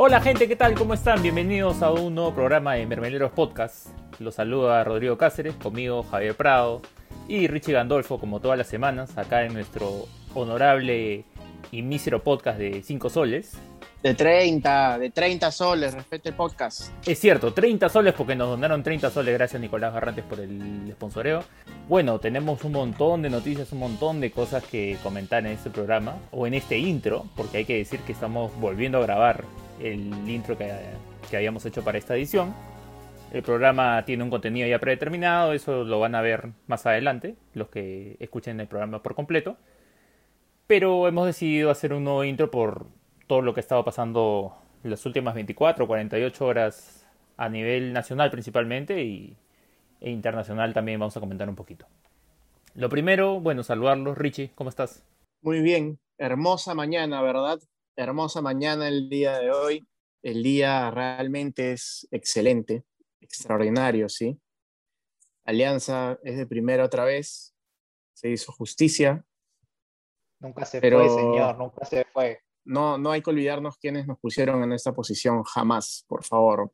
Hola gente, ¿qué tal? ¿Cómo están? Bienvenidos a un nuevo programa de Mermeleros Podcast. Los saluda Rodrigo Cáceres, conmigo Javier Prado y Richie Gandolfo, como todas las semanas, acá en nuestro honorable y mísero podcast de 5 soles. De 30, de 30 soles, respete el podcast. Es cierto, 30 soles porque nos donaron 30 soles, gracias Nicolás Barrantes por el sponsoreo. Bueno, tenemos un montón de noticias, un montón de cosas que comentar en este programa, o en este intro, porque hay que decir que estamos volviendo a grabar el intro que, que habíamos hecho para esta edición. El programa tiene un contenido ya predeterminado, eso lo van a ver más adelante, los que escuchen el programa por completo. Pero hemos decidido hacer un nuevo intro por todo lo que ha estado pasando en las últimas 24 o 48 horas a nivel nacional principalmente y, e internacional también vamos a comentar un poquito. Lo primero, bueno, saludarlos. Richie, ¿cómo estás? Muy bien, hermosa mañana, ¿verdad? Hermosa mañana el día de hoy. El día realmente es excelente, extraordinario, ¿sí? Alianza es de primera otra vez, se hizo justicia. Nunca se fue, señor, nunca se fue no, no hay que olvidarnos quienes nos pusieron en esta posición jamás, por favor,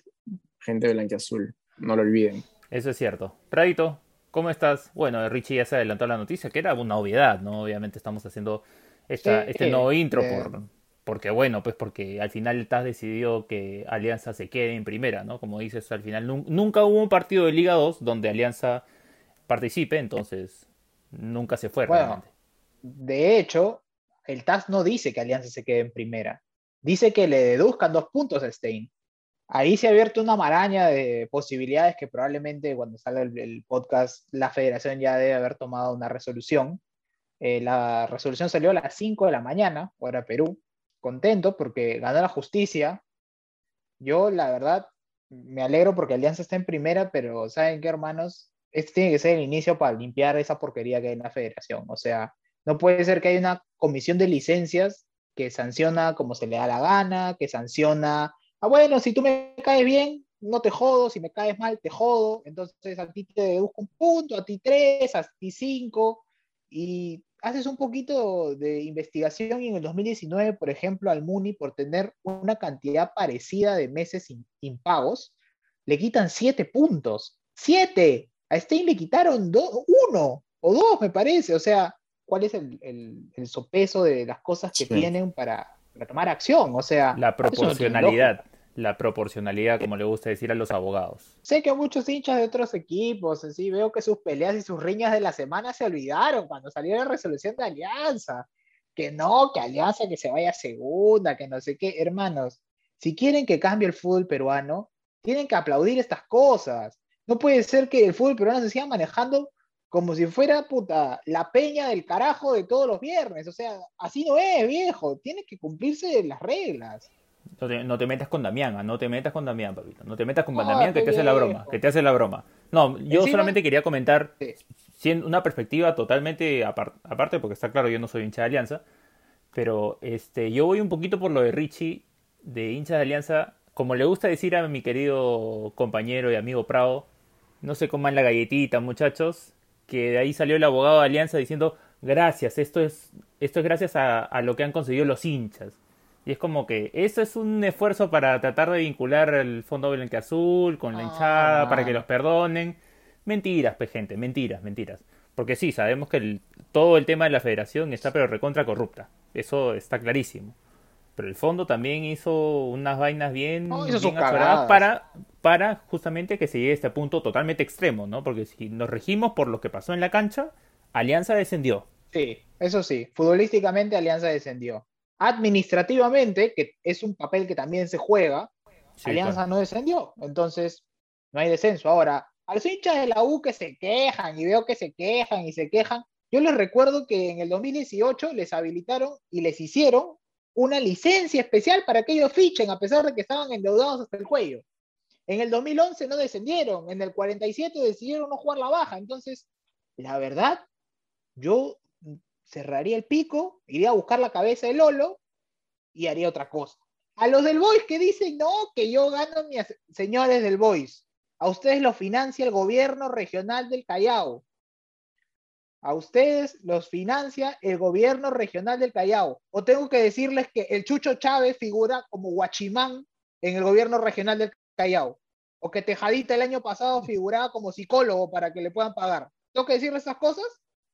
gente de azul, no lo olviden. Eso es cierto. Pradito, ¿cómo estás? Bueno, Richie ya se adelantó la noticia, que era una obviedad, ¿no? Obviamente estamos haciendo esta, este nuevo intro por, porque, bueno, pues porque al final estás decidido que Alianza se quede en primera, ¿no? Como dices, al final nunca hubo un partido de Liga 2 donde Alianza participe, entonces nunca se fue realmente. De hecho, el TAS no dice que Alianza se quede en primera. Dice que le deduzcan dos puntos a Stein. Ahí se ha abierto una maraña de posibilidades que probablemente cuando salga el, podcast la federación ya debe haber tomado una resolución. Eh, la resolución salió a las 5 de la mañana, hora Perú. Contento porque ganó la justicia. Yo, la verdad, me alegro porque Alianza está en primera, pero ¿saben qué, hermanos? Este tiene que ser el inicio para limpiar esa porquería que hay en la federación. O sea, no puede ser que haya una comisión de licencias que sanciona como se le da la gana, que sanciona, ah, bueno, si tú me caes bien, no te jodo, si me caes mal, te jodo, entonces a ti te deduzco un punto, a ti tres, a ti cinco, y haces un poquito de investigación y en el 2019, por ejemplo, al Muni, por tener una cantidad parecida de meses impagos, le quitan siete puntos. ¡Siete! A Stein le quitaron uno o dos, me parece. O sea, cuál es el, el, sopeso de las cosas que tienen para, tomar acción. O sea, la proporcionalidad. La proporcionalidad, como le gusta decir a los abogados. Sé que muchos hinchas de otros equipos, así veo que sus peleas y sus riñas de la semana se olvidaron cuando salió la resolución de Alianza. Que no, que Alianza que se vaya a segunda, que no sé qué. Hermanos, si quieren que cambie el fútbol peruano, tienen que aplaudir estas cosas. No puede ser que el fútbol peruano se siga manejando como si fuera puta la peña del carajo de todos los viernes. O sea, así no es, viejo. Tienes que cumplirse las reglas. No te, metas con Damián, ah, no te metas con Damián, papito. No te metas con Damián que te hace la broma, que te hace la broma. No, yo solamente quería comentar una perspectiva totalmente aparte, porque está claro, yo no soy hincha de Alianza, pero este, yo voy un poquito por lo de Richie, de hincha de Alianza, como le gusta decir a mi querido compañero y amigo Prado, no se coman la galletita, muchachos, que de ahí salió el abogado de Alianza diciendo gracias, esto es, esto es gracias a, lo que han conseguido los hinchas. Y es como que eso es un esfuerzo para tratar de vincular el Fondo Blanque Azul con la hinchada para que los perdonen. Mentiras, pues gente, mentiras, mentiras. Porque sí, sabemos que todo el tema de la federación está pero recontra corrupta. Eso está clarísimo. Pero el fondo también hizo unas vainas bien, para, para justamente que se llegue a este punto totalmente extremo, ¿no? Porque si nos regimos por lo que pasó en la cancha, Alianza descendió. Sí, eso sí, futbolísticamente Alianza descendió. Administrativamente, que es un papel que también se juega, Alianza no descendió. Entonces, no hay descenso. Ahora, a los hinchas de la U que se quejan y veo que se quejan y se quejan, yo les recuerdo que en el 2018 les habilitaron y les hicieron una licencia especial para que ellos fichen, a pesar de que estaban endeudados hasta el cuello. En el 2011 no descendieron, en el 47 decidieron no jugar la baja. Entonces, la verdad, yo cerraría el pico, iría a buscar la cabeza de Lolo y haría otra cosa. A los del Boys que dicen, no, que yo gano, mis señores del Boys, a ustedes lo financia el gobierno regional del Callao. A ustedes los financia el gobierno regional del Callao. O tengo que decirles que el Chucho Chávez figura como guachimán en el gobierno regional del Callao. O que Tejadita el año pasado figuraba como psicólogo para que le puedan pagar. ¿Tengo que decirle estas cosas?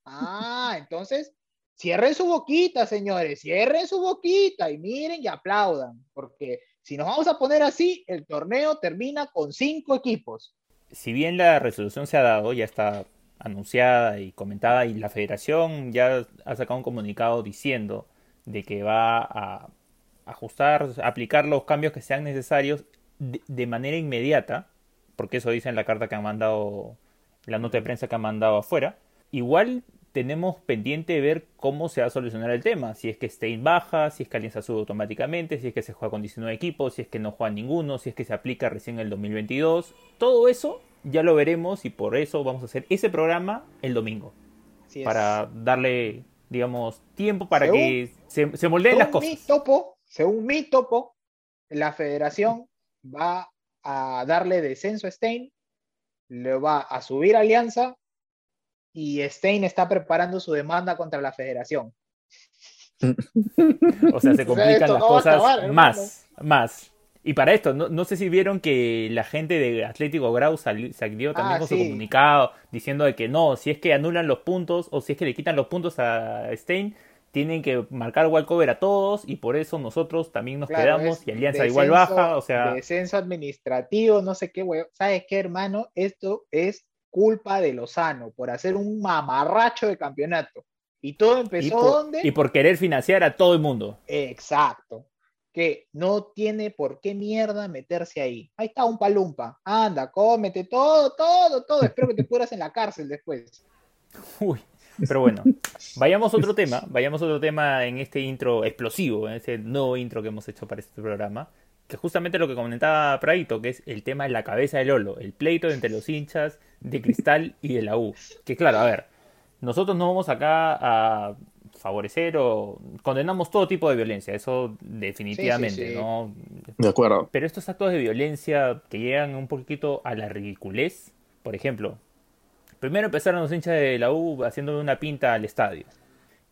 Ah, entonces, cierren su boquita, señores, cierren su boquita y miren y aplaudan, porque si nos vamos a poner así, el torneo termina con cinco equipos. Si bien la resolución se ha dado, ya está anunciada y comentada y la federación ya ha sacado un comunicado diciendo de que va a ajustar, aplicar los cambios que sean necesarios de, manera inmediata, porque eso dice en la carta que han mandado, la nota de prensa que han mandado afuera, igual tenemos pendiente ver cómo se va a solucionar el tema. Si es que Stein baja, si es que Alianza sube automáticamente, si es que se juega con 19 equipos, si es que no juega ninguno, si es que se aplica recién en el 2022. Todo eso ya lo veremos y por eso vamos a hacer ese programa el domingo. para darle, digamos, tiempo para que se, se moldeen las cosas. Mi topo, según mi topo, la federación va a darle descenso a Stein, le va a subir Alianza y Stein está preparando su demanda contra la federación. o sea, se complican las cosas más, más. Y para esto, no, sé si vieron que la gente de Atlético Grau salió, salió también ah, con su comunicado diciendo de que no, si es que anulan los puntos o si es que le quitan los puntos a Stein, tienen que marcar walkover a todos y por eso nosotros también nos quedamos y Alianza igual baja, o sea... Descenso administrativo, no sé qué, güey. ¿Sabes qué, hermano? Esto es culpa de Lozano por hacer un mamarracho de campeonato. Y todo empezó y ¿dónde? Y por querer financiar a todo el mundo. Exacto. Que no tiene por qué mierda meterse ahí. Ahí está un palumpa. Anda, cómete todo, todo, todo. Espero que te curas en la cárcel después. Uy. Pero bueno, vayamos a otro tema, vayamos a otro tema en este intro explosivo, en este nuevo intro que hemos hecho para este programa, que justamente lo que comentaba Praito, que es el tema de la cabeza de Lolo, el pleito entre los hinchas de Cristal y de la U. Que claro, a ver, nosotros no vamos acá a favorecer o condenamos todo tipo de violencia, eso definitivamente, ¿no? De acuerdo. Pero estos actos de violencia que llegan un poquito a la ridiculez, por ejemplo, Primero empezaron los hinchas de la U haciéndole una pinta al estadio.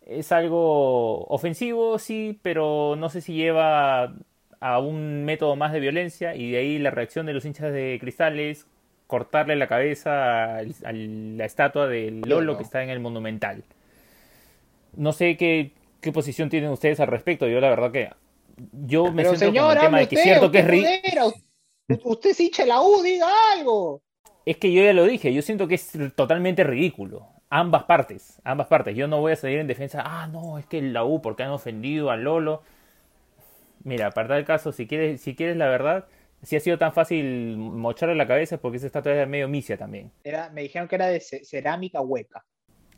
Es algo ofensivo, sí, pero no sé si lleva a un método más de violencia y de ahí la reacción de los hinchas de cristales cortarle la cabeza a, la estatua del Lolo que está en el Monumental. No sé qué, qué posición tienen ustedes al respecto. Yo la verdad que yo me siento con el tema de que es cierto que es ridículo. Usted es hincha de la U, diga algo. Es que yo ya lo dije, yo siento que es totalmente ridículo. Ambas partes, ambas partes. Yo no voy a salir en defensa, ah, no, es que la U porque han ofendido a Lolo. Mira, aparte del caso, si quieres, si quieres la verdad, si ha sido tan fácil mocharle la cabeza es porque esa estatua era medio misia también. Era, me dijeron que era de cerámica hueca.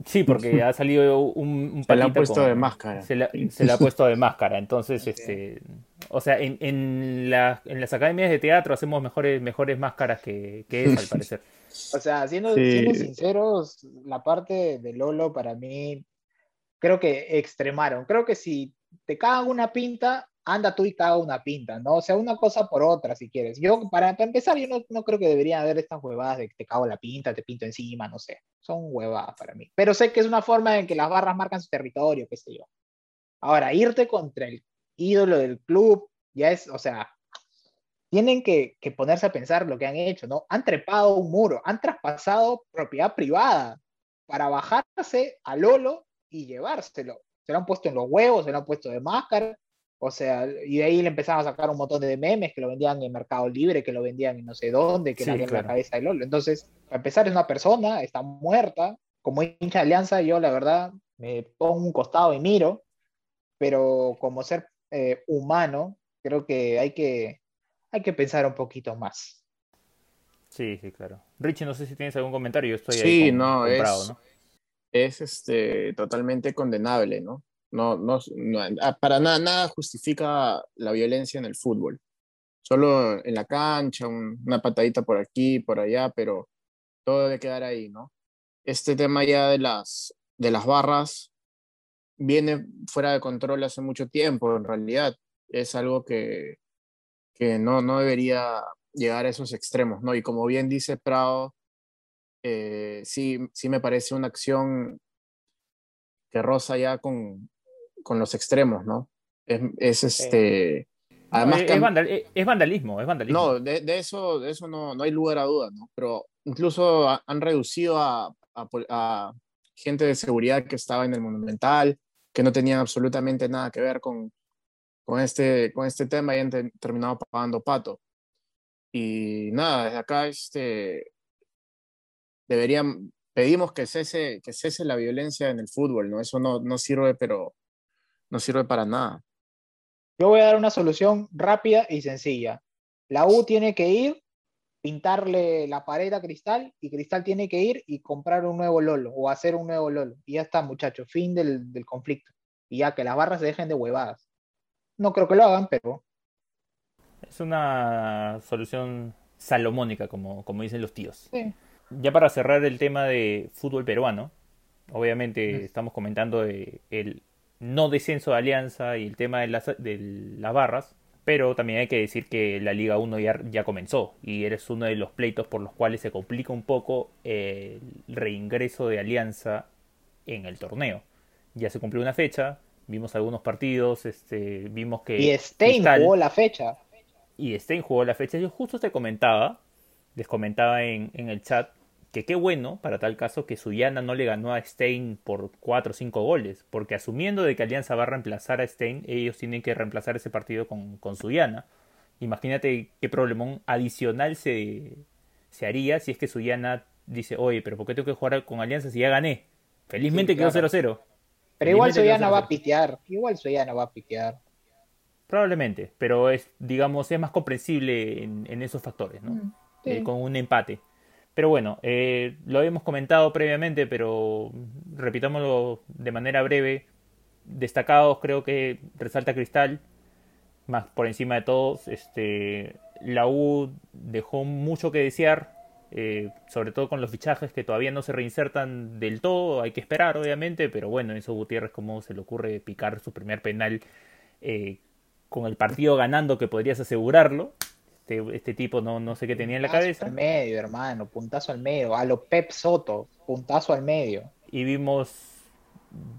Sí, porque ha salido un, un Se la ha puesto de máscara. Se la, ha puesto de máscara. Entonces, este. O sea, en, en, en las academias de teatro hacemos mejores, mejores máscaras que, que esa, al parecer. O sea, siendo, siendo, sinceros, la parte de Lolo para mí creo que extremaron. Creo que si te cagan una pinta, anda tú y caga una pinta, ¿no? O sea, una cosa por otra, si quieres. Yo, para, empezar, yo no, no, creo que debería haber estas huevadas de que te cago la pinta, te pinto encima, no sé. Son huevadas para mí. Pero sé que es una forma en que las barras marcan su territorio, qué sé yo. Ahora, irte contra el ídolo del club, ya es, o sea, tienen que, que ponerse a pensar lo que han hecho, ¿no? Han trepado un muro, han traspasado propiedad privada para bajarse a Lolo y llevárselo. Se lo han puesto en los huevos, se lo han puesto de máscara, o sea, y de ahí le empezaron a sacar un montón de memes que lo vendían en Mercado Libre, que lo vendían en no sé dónde, que era la cabeza de Lolo. Entonces, para empezar, es una persona, está muerta. Como hincha de Alianza, yo la verdad me pongo un costado y miro, pero como ser eh, humano, creo que hay, que hay que pensar un poquito más. Sí, sí, claro. Richie, no sé si tienes algún comentario, yo estoy ahí sí, no, es, ¿no? Es este, totalmente condenable, ¿no? No, no, ah, para nada, nada justifica la violencia en el fútbol. Solo en la cancha, una patadita por aquí, por allá, pero todo debe quedar ahí, ¿no? Este tema ya de las, de las barras viene fuera de control hace mucho tiempo, en realidad. Es algo que, que no, no debería llegar a esos extremos, ¿no? Y como bien dice Prado, eh, sí, sí me parece una acción que roza ya con, con los extremos, ¿no? Es, este, Además, es, vandalismo, es vandalismo. No, de, eso, de eso no, no, hay lugar a dudas, ¿no? Pero incluso han reducido a, a, gente de seguridad que estaba en el Monumental, que no tenían absolutamente nada que ver con, con, este, con este tema y han terminado pagando pato. Y nada, desde acá este, deberían, pedimos que cese, que cese la violencia en el fútbol, ¿no? Eso no, no sirve, pero no sirve para nada. Yo voy a dar una solución rápida y sencilla. La U tiene que ir, pintarle la pared a Cristal y Cristal tiene que ir y comprar un nuevo Lolo o hacer un nuevo Lolo. Y ya está, muchachos, fin del, conflicto. Y ya que las barras se dejen de huevadas. No creo que lo hagan, pero... Es una solución salomónica, como, como dicen los tíos. Ya para cerrar el tema de fútbol peruano, obviamente estamos comentando de el no descenso de Alianza y el tema de las, de las barras, pero también hay que decir que la Liga 1 ya, ya, comenzó y eres uno de los pleitos por los cuales se complica un poco el reingreso de Alianza en el torneo. Ya se cumplió una fecha, vimos algunos partidos, este, vimos que... Y Stein jugó la fecha. Y Stein jugó la fecha. Yo justo te comentaba, les comentaba en, en el chat, que qué bueno para tal caso que Suyana no le ganó a Stein por 4 o 5 goles, porque asumiendo de que Alianza va a reemplazar a Stein, ellos tienen que reemplazar ese partido con, con Suyana. Imagínate qué problemón adicional se, se haría si es que Suyana dice, oye, pero ¿por qué tengo que jugar con Alianza si ya gané? Felizmente quedó 0-0. Pero igual Suyana va a pitear, igual Suyana va a pitear. Probablemente, pero es, digamos, es más comprensible en, esos factores, ¿no? Mm, eh, con un empate. Pero bueno, eh, lo habíamos comentado previamente, pero repitámoslo de manera breve. Destacados creo que resalta Cristal, más por encima de todos. Este, la U dejó mucho que desear, eh, sobre todo con los fichajes que todavía no se reinsertan del todo. Hay que esperar, obviamente, pero bueno, eso Gutiérrez, ¿cómo se le ocurre picar su primer penal eh, con el partido ganando que podrías asegurarlo? Este, este, tipo no, no sé qué tenía en la cabeza. Al medio, hermano, puntazo al medio, a lo Pep Soto, puntazo al medio. Y vimos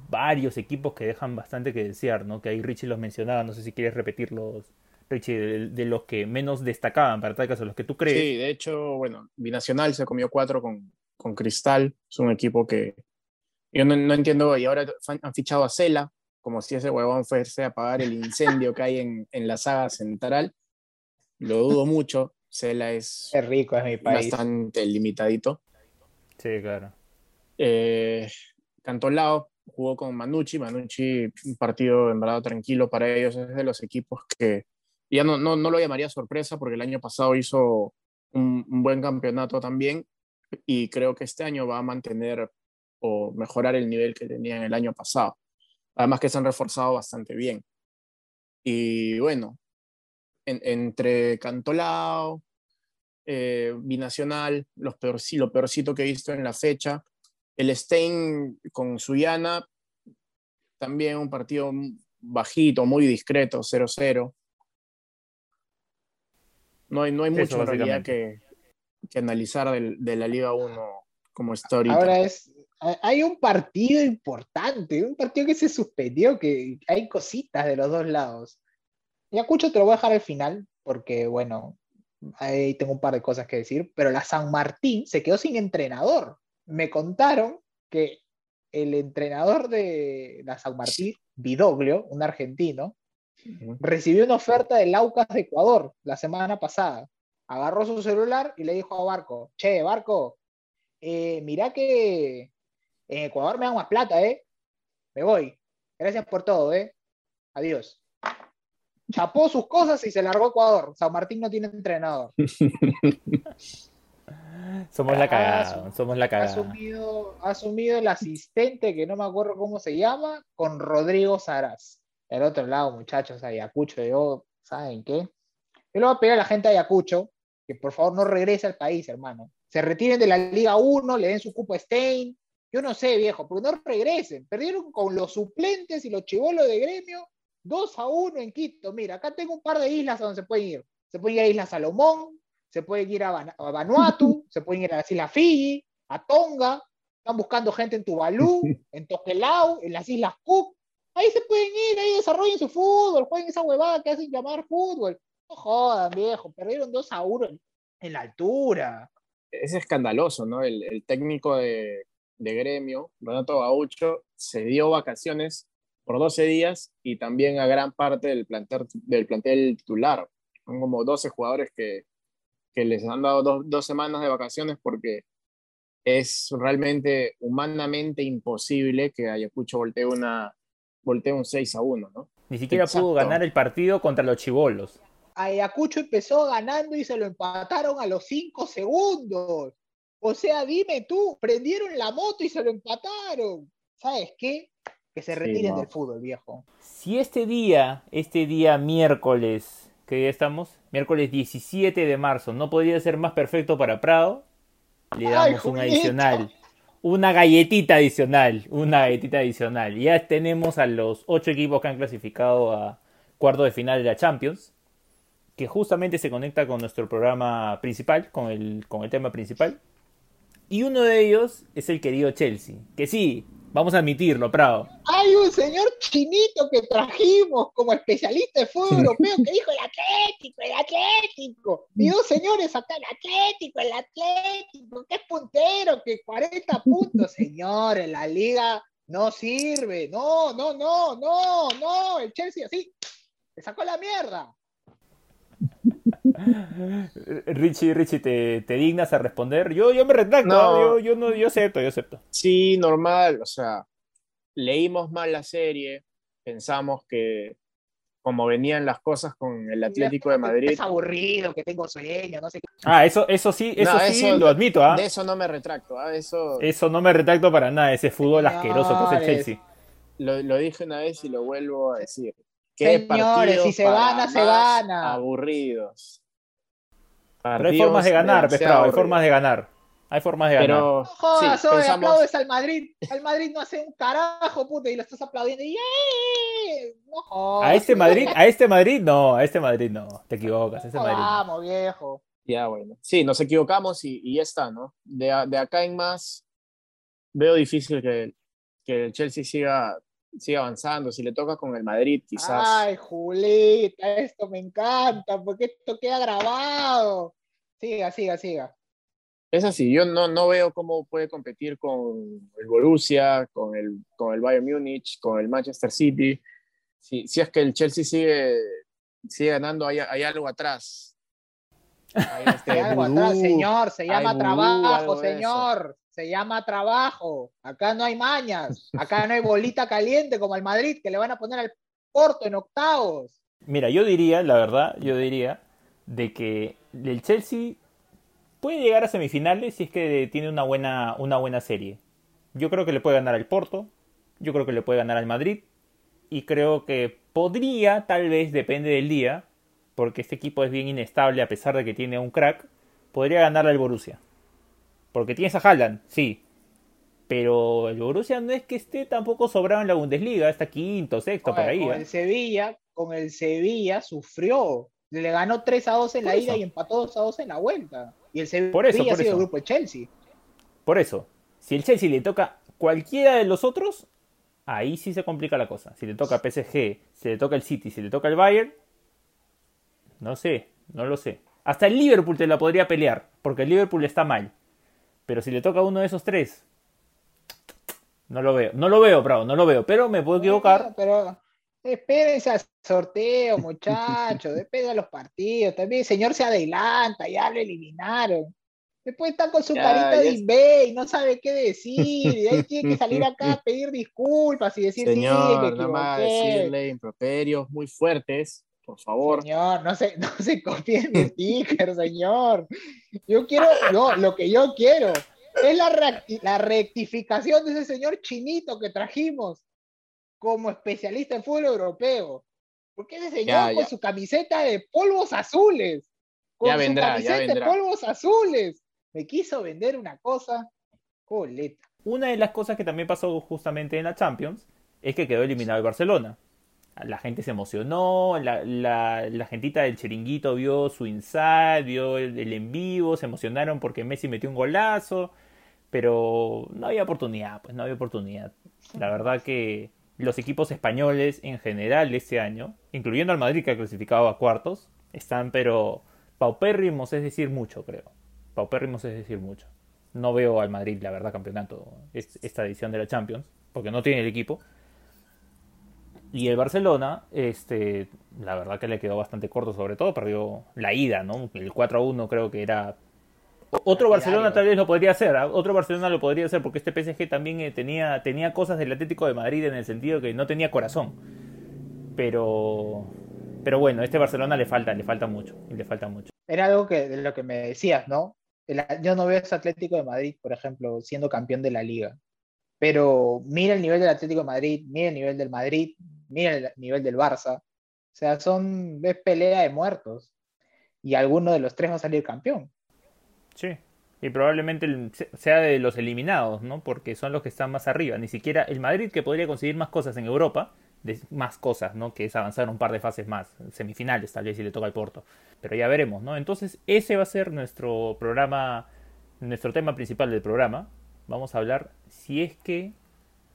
varios equipos que dejan bastante que desear, ¿no? Que ahí Richie los mencionaba, no sé si quieres repetirlos, Richie, de, los que menos destacaban, para tal caso, los que tú crees. Sí, de hecho, bueno, Binacional se comió cuatro con, con Cristal, es un equipo que yo no, no entiendo, y ahora han fichado a Cela, como si ese huevón fuese a apagar el incendio que hay en, en la saga central lo dudo mucho. Cela es, es rico, es mi país. bastante limitadito. Sí, claro. Eh, Cantolao jugó con Manucci. Manucci, un partido en verdad tranquilo para ellos. Es de los equipos que ya no, no, no lo llamaría sorpresa porque el año pasado hizo un, un, buen campeonato también y creo que este año va a mantener o mejorar el nivel que tenían el año pasado. Además que se han reforzado bastante bien. Y bueno, entre Cantolao, eh, Binacional, los lo peorcito que he visto en la fecha. El Stein con Suyana, también un partido bajito, muy discreto, 0-0. No hay, no hay mucho que, que analizar de, la Liga 1 como histórica. Ahora es, hay un partido importante, un partido que se suspendió, que hay cositas de los dos lados. Ayacucho te lo voy a dejar al final, porque bueno, ahí tengo un par de cosas que decir, pero la San Martín se quedó sin entrenador. Me contaron que el entrenador de la San Martín, Vidoglio, un argentino, recibió una oferta del Aucas de Ecuador la semana pasada. Agarró su celular y le dijo a Barco, che, Barco, eh, mira que en Ecuador me dan más plata, ¿eh? Me voy. Gracias por todo, ¿eh? Adiós chapó sus cosas y se largó a Ecuador. San Martín no tiene entrenador. somos la cagada, somos la cagada. Ha asumido, el asistente, que no me acuerdo cómo se llama, con Rodrigo Saraz. El otro lado, muchachos, Ayacucho, yo, ¿saben qué? Yo le voy a pedir a la gente de Ayacucho que por favor no regrese al país, hermano. Se retiren de la Liga 1, le den su cupo a Stein. Yo no sé, viejo, porque no regresen. Perdieron con los suplentes y los chivolos de gremio 2 a 1 en Quito. Mira, acá tengo un par de islas a donde se pueden ir. Se pueden ir a Isla Salomón, se pueden ir a, Vanuatu, se pueden ir a las Islas Fiji, a Tonga. Están buscando gente en Tuvalu, en Tokelau, en las Islas Cook. Ahí se pueden ir, ahí desarrollen su fútbol, jueguen esa huevada que hacen llamar fútbol. No jodan, viejo, perdieron 2 a 1 en la altura. Es escandaloso, ¿no? El, técnico de, gremio, Renato Gaucho, se dio vacaciones por 12 días y también a gran parte del plantel, del plantel titular. Son como 12 jugadores que, que les han dado dos, dos, semanas de vacaciones porque es realmente humanamente imposible que Ayacucho voltee, una, voltee un 6 a 1, ¿no? Ni siquiera pudo ganar el partido contra los chivolos. Ayacucho empezó ganando y se lo empataron a los 5 segundos. O sea, dime tú, prendieron la moto y se lo empataron. ¿Sabes qué? Que se retiren del fútbol, viejo. Si este día, este día miércoles, que día estamos, miércoles 17 de marzo, no podría ser más perfecto para Prado, le damos un adicional. Una galletita adicional. Una galletita adicional. Ya tenemos a los ocho equipos que han clasificado a cuarto de final de la Champions. Que justamente se conecta con nuestro programa principal, con el, con el tema principal. Y uno de ellos es el querido Chelsea. Que sí, Vamos a admitirlo, Prado. Hay un señor chinito que trajimos como especialista de fútbol europeo que dijo el Atlético, el Atlético. Y dos señores acá, el Atlético, el Atlético, que es puntero, que 40 puntos. Señores, la liga no sirve. No, no, no, no, no. El Chelsea así, le sacó la mierda. Richie, Richie, ¿te, ¿te, dignas a responder? Yo, yo me retracto, yo, yo, no, yo acepto, yo acepto. Sí, normal, o sea, leímos mal la serie, pensamos que como venían las cosas con el Atlético de Madrid. Es aburrido, que tengo sueño, no sé qué. Ah, eso, eso sí, eso sí lo admito, ¿ah? De eso no me retracto, ¿ah? Eso... eso no me retracto para nada, ese fútbol asqueroso que es el Chelsea. Lo, lo dije una vez y lo vuelvo a decir. Señores, si se gana, se gana. Aburridos. Pero hay formas de ganar, Pescado, hay formas de ganar. Hay formas de ganar. No jodas, hoy aplaudes al Madrid. Al Madrid no hace un carajo, puta, y lo estás aplaudiendo. Y No jodas. A este Madrid, a este Madrid no, a este Madrid no. Te equivocas, este Madrid. Vamos, viejo. Ya, bueno. Sí, nos equivocamos y, y ya está, ¿no? De, de, acá en más, veo difícil que, que el Chelsea siga sigue avanzando. Si le toca con el Madrid, quizás. Ay, Julita, esto me encanta, porque esto queda grabado. Siga, siga, siga. Es así, yo no, no veo cómo puede competir con el Borussia, con el, con el Bayern Múnich, con el Manchester City. Si, si es que el Chelsea sigue, sigue ganando, hay, hay algo atrás. Hay, este algo atrás, señor, se llama trabajo, señor se llama trabajo. Acá no hay mañas, acá no hay bolita caliente como el Madrid que le van a poner al Porto en octavos. Mira, yo diría, la verdad, yo diría de que el Chelsea puede llegar a semifinales si es que tiene una buena, una buena serie. Yo creo que le puede ganar al Porto, yo creo que le puede ganar al Madrid y creo que podría, tal vez, depende del día, porque este equipo es bien inestable a pesar de que tiene un crack, podría ganarle al Borussia. Porque tienes a Haaland, sí. Pero el Borussia no es que esté tampoco sobrado en la Bundesliga, está quinto, sexto, por ahí. Con ¿eh? el Sevilla, con el Sevilla sufrió. Le ganó 3 a 2 en la ida y empató 2 a 2 en la vuelta. Y el Sevilla por eso, ha sido el grupo de Chelsea. Por eso, si el Chelsea le toca cualquiera de los otros, ahí sí se complica la cosa. Si le toca PSG, si le toca el City, si le toca el Bayern, no sé, no lo sé. Hasta el Liverpool te la podría pelear, porque el Liverpool está mal. Pero si le toca a uno de esos tres, no lo veo. No lo veo, Bravo, no lo veo. Pero me puedo equivocar. Pero espérense al sorteo, muchachos. Depende de los partidos. También el señor se adelanta, ya lo eliminaron. Después está con su carita de eBay y no sabe qué decir. Y ahí tiene que salir acá a pedir disculpas y decir, Señor, sí, me Nada decirle improperios muy fuertes por favor. Señor, no se, no se copie mi sticker, señor. Yo quiero, no, lo que yo quiero es la, la rectificación de ese señor chinito que trajimos como especialista en fútbol europeo. Porque ese señor con su camiseta de polvos azules, con ya vendrá, su camiseta de polvos azules, me quiso vender una cosa, coleta. Una de las cosas que también pasó justamente en la Champions es que quedó eliminado el Barcelona la gente se emocionó, la, la, la, gentita del chiringuito vio su inside, vio el, en vivo, se emocionaron porque Messi metió un golazo, pero no había oportunidad, pues no había oportunidad. La verdad que los equipos españoles en general este año, incluyendo al Madrid que ha clasificado a cuartos, están pero paupérrimos, es decir, mucho, creo. Paupérrimos es decir mucho. No veo al Madrid, la verdad, campeonato esta edición de la Champions, porque no tiene el equipo. Y el Barcelona, este, la verdad que le quedó bastante corto, sobre todo perdió la ida, ¿no? El 4 a 1 creo que era otro Barcelona tal vez lo podría hacer, ¿ah? otro Barcelona lo podría hacer porque este PSG también eh, tenía, tenía cosas del Atlético de Madrid en el sentido que no tenía corazón. Pero, pero bueno, este Barcelona le falta, le falta mucho, le falta mucho. Era algo que, de lo que me decías, ¿no? yo no veo ese Atlético de Madrid, por ejemplo, siendo campeón de la liga. Pero mira el nivel del Atlético de Madrid, mira el nivel del Madrid, mira el nivel del Barça. O sea, son, ves pelea de muertos. Y alguno de los tres va a salir campeón. Sí. Y probablemente sea de los eliminados, ¿no? Porque son los que están más arriba. Ni siquiera el Madrid, que podría conseguir más cosas en Europa, de más cosas, ¿no? Que es avanzar un par de fases más, semifinales tal vez si le toca al Porto. Pero ya veremos, ¿no? Entonces ese va a ser nuestro programa, nuestro tema principal del programa. Vamos a hablar si es que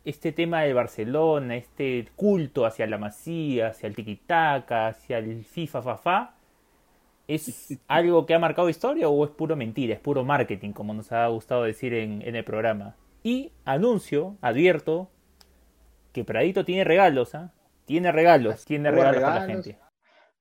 este tema de Barcelona, este culto hacia la masía, hacia el tiquitaca, hacia el FIFA fa, ¿Es algo que ha marcado historia o es puro mentira, es puro marketing, como nos ha gustado decir en, el programa? Y anuncio, advierto, que Pradito tiene regalos, ¿ah? Tiene regalos, tiene regalos, para la gente.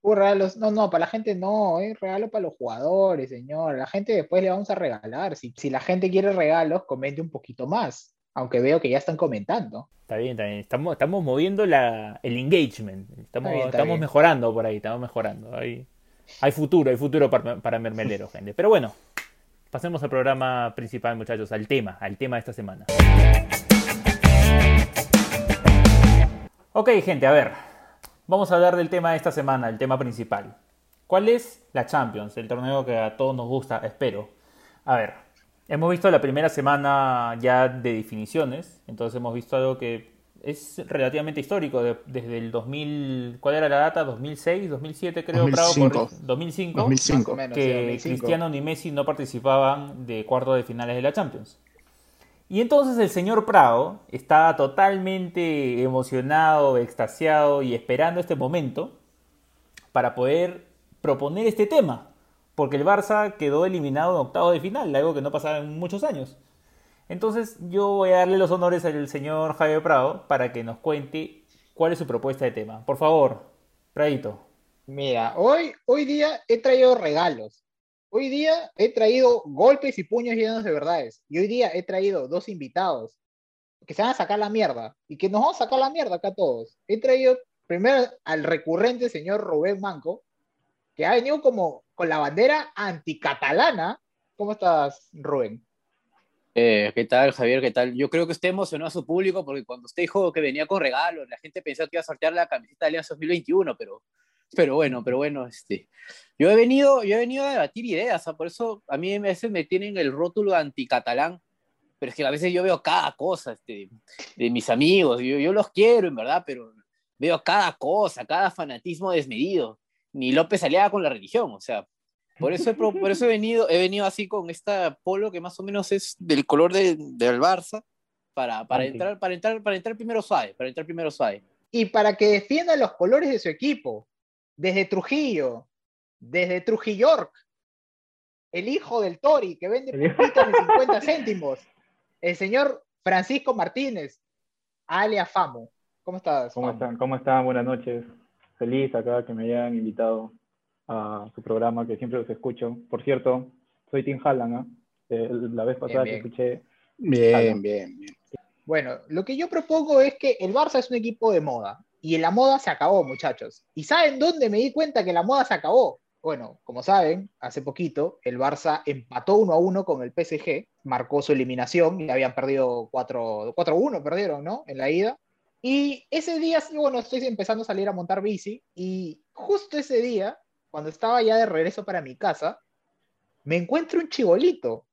regalos, no, no, para la gente no, es regalo para los jugadores, señor. La gente después le vamos a regalar. Si, si la gente quiere regalos, comente un poquito más. Aunque veo que ya están comentando. Está bien, está bien. Estamos, estamos moviendo la, el engagement. Estamos, estamos mejorando por ahí, estamos mejorando. Ahí hay futuro, hay futuro para, para Mermelero, gente. Pero bueno, pasemos al programa principal, muchachos, al tema, al tema de esta semana. Ok, gente, a ver. Vamos a hablar del tema de esta semana, el tema principal. ¿Cuál es la Champions? El torneo que a todos nos gusta, espero. A ver, hemos visto la primera semana ya de definiciones, entonces hemos visto algo que es relativamente histórico, desde el 2000, ¿cuál era la data? 2006, 2007 creo, 2005, 2005, 2005 que Cristiano ni Messi no participaban de cuartos de finales de la Champions. Y entonces el señor Prado estaba totalmente emocionado, extasiado y esperando este momento para poder proponer este tema, porque el Barça quedó eliminado en octavo de final, algo que no pasaba en muchos años. Entonces yo voy a darle los honores al señor Javier Prado para que nos cuente cuál es su propuesta de tema. Por favor, Pradito. Mira, hoy, hoy día he traído regalos. Hoy día he traído golpes y puños llenos de verdades. Y hoy día he traído dos invitados que se van a sacar la mierda y que nos vamos a sacar la mierda acá todos. He traído primero al recurrente señor Rubén Manco, que ha venido como con la bandera anticatalana. ¿Cómo estás, Rubén? Eh, ¿Qué tal, Javier? ¿Qué tal? Yo creo que usted emocionó a su público porque cuando usted dijo que venía con regalos, la gente pensó que iba a sortear la camiseta de Alianza 2021, pero, pero bueno, pero bueno, este, yo he venido, yo he venido a debatir ideas, por eso a mí a veces me tienen el rótulo anticatalán, pero es que a veces yo veo cada cosa este, de mis amigos, yo, yo los quiero en verdad, pero veo cada cosa, cada fanatismo desmedido. Ni López salía con la religión, o sea, por eso, he, por eso he, venido, he venido así con esta polo que más o menos es del color de, del Barça para, para, entrar, para, entrar, para entrar primero suave, para entrar primero suave. Y para que defienda los colores de su equipo, desde Trujillo, desde Trujillork, el hijo del Tori que vende de 50 céntimos, el señor Francisco Martínez, alia Famo. ¿Cómo estás? ¿Cómo están? ¿Cómo están? Buenas noches. Feliz acá que me hayan invitado a su programa, que siempre los escucho. Por cierto, soy Tim Hallan, ¿ah? eh, la vez pasada que escuché. Bien, bien, bien. Bueno, lo que yo propongo es que el Barça es un equipo de moda y la moda se acabó, muchachos. ¿Y saben dónde me di cuenta que la moda se acabó? Bueno, como saben, hace poquito el Barça empató 1 a 1 con el PSG, marcó su eliminación y habían perdido 4 a 1, perdieron, ¿no? En la ida. Y ese día, bueno, estoy empezando a salir a montar bici y justo ese día cuando estaba ya de regreso para mi casa, me encuentro un chibolito.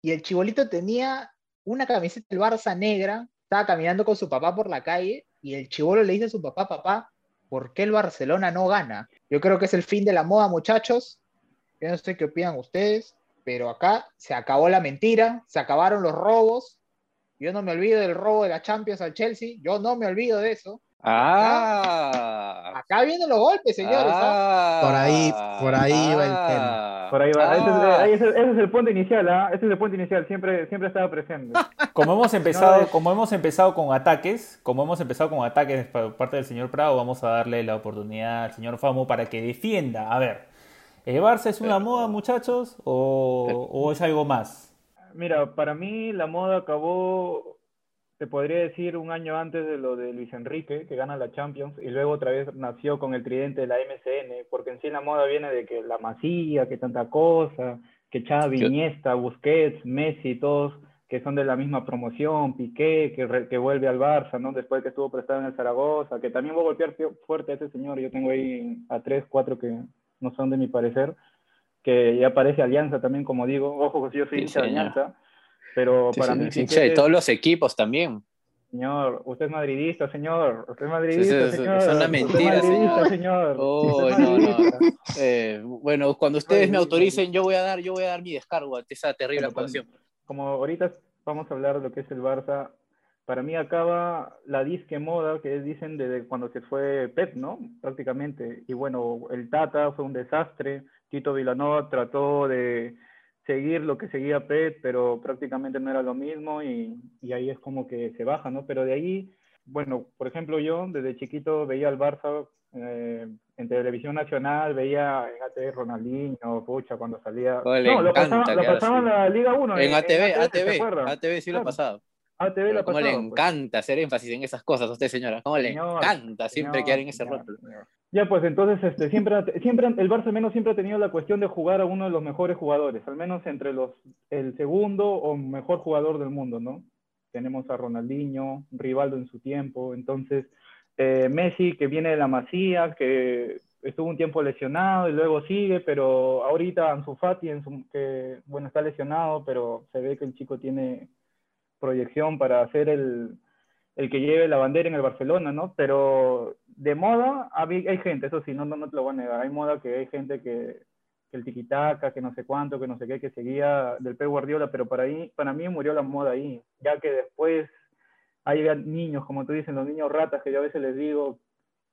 Y el chibolito tenía una camiseta del Barça negra, estaba caminando con su papá por la calle y el chibolo le dice a su papá, papá, ¿por qué el Barcelona no gana? Yo creo que es el fin de la moda, muchachos. Yo no sé qué opinan ustedes, pero acá se acabó la mentira, se acabaron los robos Yo no me olvido del robo de la Champions al Chelsea. Yo no me olvido de eso. Ah. Acá vienen los golpes, señores. ¿ah? por ahí, por ahí va el tema. Por ahí va. Ese, es, el punto inicial, ¿ah? Ese es el punto inicial. Siempre, siempre estaba presente. Como hemos empezado, como hemos empezado con ataques, como hemos empezado con ataques por parte del señor Prado, vamos a darle la oportunidad al señor Famo para que defienda. A ver, ¿el Barça es una moda, muchachos, o, o es algo más? Mira, para mí la moda acabó te podría decir un año antes de lo de Luis Enrique, que gana la Champions, y luego otra vez nació con el tridente de la MCN, porque en sí la moda viene de que la Masía, que tanta cosa, que Xavi, Iniesta, Busquets, Messi, todos que son de la misma promoción, Piqué, que, que vuelve al Barça, ¿no? Después que estuvo prestado en el Zaragoza, que también va a golpear fuerte a ese señor, yo tengo ahí a tres, cuatro que no son de mi parecer, que ya aparece Alianza también, como digo, ojo, yo soy hincha de Alianza, pero para mí... Sí, de todos los equipos también. Señor, usted es madridista, señor. Usted es madridista, señor. Es una mentira, señor. Oh, no, no. Eh, bueno, cuando ustedes me autoricen, yo voy a dar, yo voy a dar mi descargo ante esa terrible acusación. Como ahorita vamos a hablar de lo que es el Barça, para mí acaba la disque moda que dicen desde cuando se fue Pep, ¿no? Prácticamente. Y bueno, el Tata fue un desastre. Tito Vilanova trató de seguir lo que seguía Pet, pero prácticamente no era lo mismo y, y, ahí es como que se baja, ¿no? Pero de ahí, bueno, por ejemplo, yo desde chiquito veía al Barça eh, en televisión nacional, veía en ATV Ronaldinho, pucha, cuando salía. no, lo pasaba, lo pasaba en la Liga 1. En, ATV, ATV, ATV, sí lo ha pasado. ATV lo ¿Cómo le pues. encanta hacer énfasis en esas cosas a usted, señora? ¿Cómo le encanta siempre quedar en ese rótulo? Ya, pues entonces este, siempre, siempre el Barça al menos siempre ha tenido la cuestión de jugar a uno de los mejores jugadores, al menos entre los el segundo o mejor jugador del mundo, ¿no? Tenemos a Ronaldinho, Rivaldo en su tiempo, entonces eh, Messi que viene de la Masía, que estuvo un tiempo lesionado y luego sigue, pero ahorita Ansu Fati, en su, que bueno está lesionado, pero se ve que el chico tiene proyección para hacer el, el que lleve la bandera en el Barcelona, ¿no? Pero de moda hay, gente, eso sí, no, no, te lo voy a negar, hay moda que hay gente que, el tiquitaca, que no sé cuánto, que no sé qué, que seguía del Pep Guardiola, pero para, ahí, para mí murió la moda ahí, ya que después hay niños, como tú dices, los niños ratas, que yo a veces les digo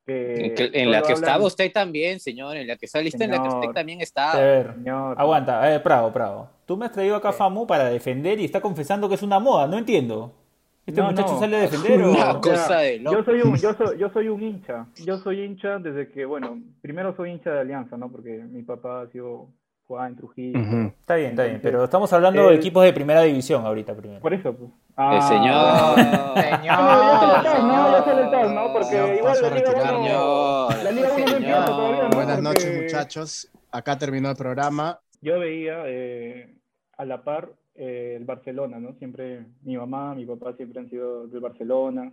que... En, la que estaba usted también, señor, en la que está lista, en la que usted también está. Señor. Aguanta, eh, Prado, Prado. Tú me has traído acá Famu para defender y está confesando que es una moda, no entiendo. ¿Este muchacho sale a defender Una cosa de Yo soy, un, yo, soy, yo soy un hincha. Yo soy hincha desde que, bueno, primero soy hincha de Alianza, ¿no? Porque mi papá ha sido jugaba en Trujillo. Está bien, está bien. Pero estamos hablando de equipos de primera división ahorita primero. Por eso, pues. Ah, el señor. señor. No, ya sale el tal, ¿no? Porque igual la Liga 1 la Liga 1 no empieza todavía, ¿no? Buenas noches, muchachos. Acá terminó el programa. Yo veía eh, a la par eh, el Barcelona, ¿no? Siempre mi mamá, mi papá siempre han sido del Barcelona,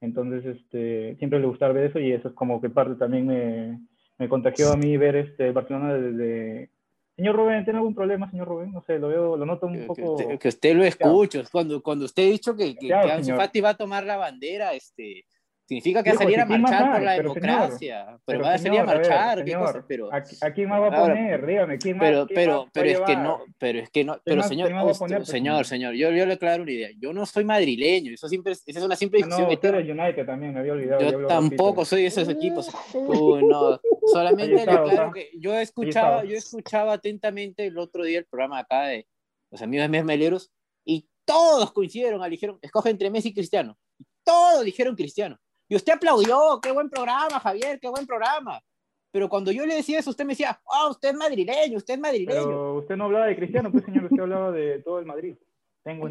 entonces este, siempre le gustaba ver eso y eso es como que parte también me, me contagió a mí ver este Barcelona desde... Señor Rubén, ¿tiene algún problema, señor Rubén? No sé, lo veo, lo noto un poco... Que, usted lo escuche, cuando, cuando usted ha dicho que, que, que Fati va a tomar la bandera, este Significa que va a salir a marchar por la democracia. pero, va a salir a marchar, ¿qué cosa? Pero, ¿a, quién más va a poner? Dígame, ¿quién más? Pero, pero, pero es que no, pero es que no, pero señor, señor, señor, yo, yo le aclaro una idea. Yo no soy madrileño, eso siempre, esa es una simple discusión. No, usted United también, me había olvidado. Yo tampoco soy de esos equipos. no, solamente le aclaro que yo escuchaba, yo escuchaba atentamente el otro día el programa acá de los amigos de Mesmeleros y todos coincidieron, dijeron, escoge entre Messi y Cristiano. Todos dijeron Cristiano. Y usted aplaudió, qué buen programa, Javier, qué buen programa. Pero cuando yo le decía eso, usted me decía, oh, usted es madrileño, usted es madrileño. Pero usted no hablaba de Cristiano, pues señor, usted hablaba de todo el Madrid.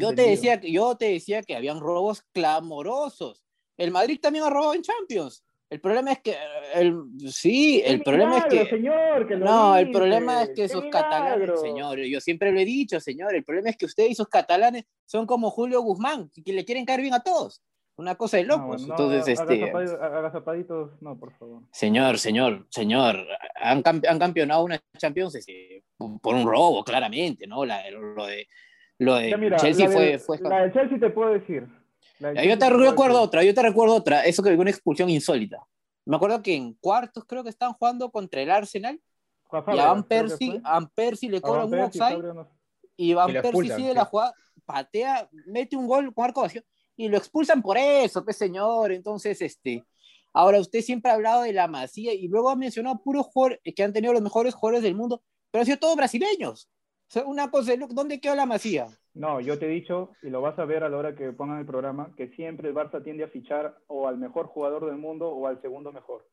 yo, te decía, yo te decía que habían robos clamorosos. El Madrid también ha robado en Champions. El problema es que, el, sí, el problema es que... Señor, que no, el problema es que esos catalanes, señor, yo siempre lo he dicho, señor, el problema es que usted y sus catalanes son como Julio Guzmán, que le quieren caer bien a todos. Una cosa de locos. Entonces, este. Agazapaditos, no, por favor. Señor, señor, señor. Han, han campeonado una Champions este, por un robo, claramente, ¿no? La, lo de, lo de Chelsea fue, fue. La de Chelsea te puedo decir. Yo te recuerdo otra, yo te recuerdo otra. Eso que fue una expulsión insólita. Me acuerdo que en cuartos creo que estaban jugando contra el Arsenal. y a Van Persie, le cobran un offside y Van Persie sigue la jugada, patea, mete un gol con arco vacío y lo expulsan por eso, pues señor. Entonces, este, ahora usted siempre ha hablado de la Masía y luego ha mencionado puros jugadores que han tenido los mejores jugadores del mundo, pero han sido todos brasileños. O sea, una cosa, ¿dónde quedó la Masía? No, yo te he dicho, y lo vas a ver a la hora que pongan el programa, que siempre el Barça tiende a fichar o al mejor jugador del mundo o al segundo mejor.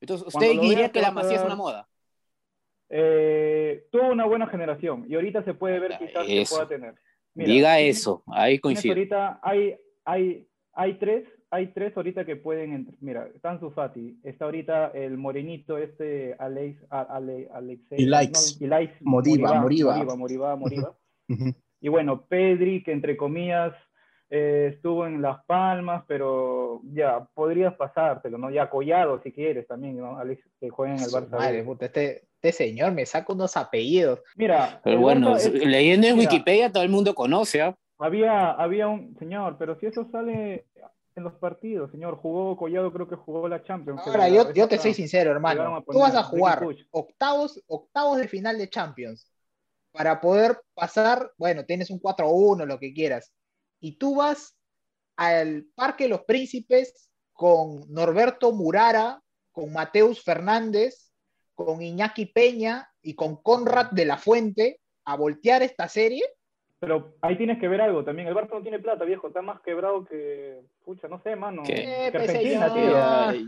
Entonces, ¿usted diría que la Masía es una moda? Eh, tuvo una buena generación y ahorita se puede ver quizás que pueda tener. Diga eso, ahí coincido. Ahorita hay, hay, hay tres, hay tres ahorita que pueden, mira, están Sufati, está ahorita el morenito este Alex, Ale, Alexei, Moriba, Moriba, Moriba, Moriba, Y bueno, Pedri, que entre comillas eh, estuvo en Las Palmas, pero ya, podrías pasártelo, ¿no? Ya Collado, si quieres, también, ¿no? Alex, que juega en el Barça. Madre, este, este, señor me saca unos apellidos. Mira. Pero bueno, leyendo en Wikipedia todo el mundo conoce, ¿ah? Había, había un, señor, pero si eso sale en los partidos, señor, jugó Collado, creo que jugó la Champions. Ahora, yo, yo te soy sincero, hermano. Tú vas a jugar octavos, octavos de final de Champions para poder pasar, bueno, tienes un 4-1, lo que quieras, y tú vas al Parque de los Príncipes con Norberto Murara, con Mateus Fernández, con Iñaki Peña y con Conrad de la Fuente a voltear esta serie. Pero ahí tienes que ver algo también. El Barça no tiene plata, viejo. Está más quebrado que. Pucha, no sé, mano. Que Argentina, tío.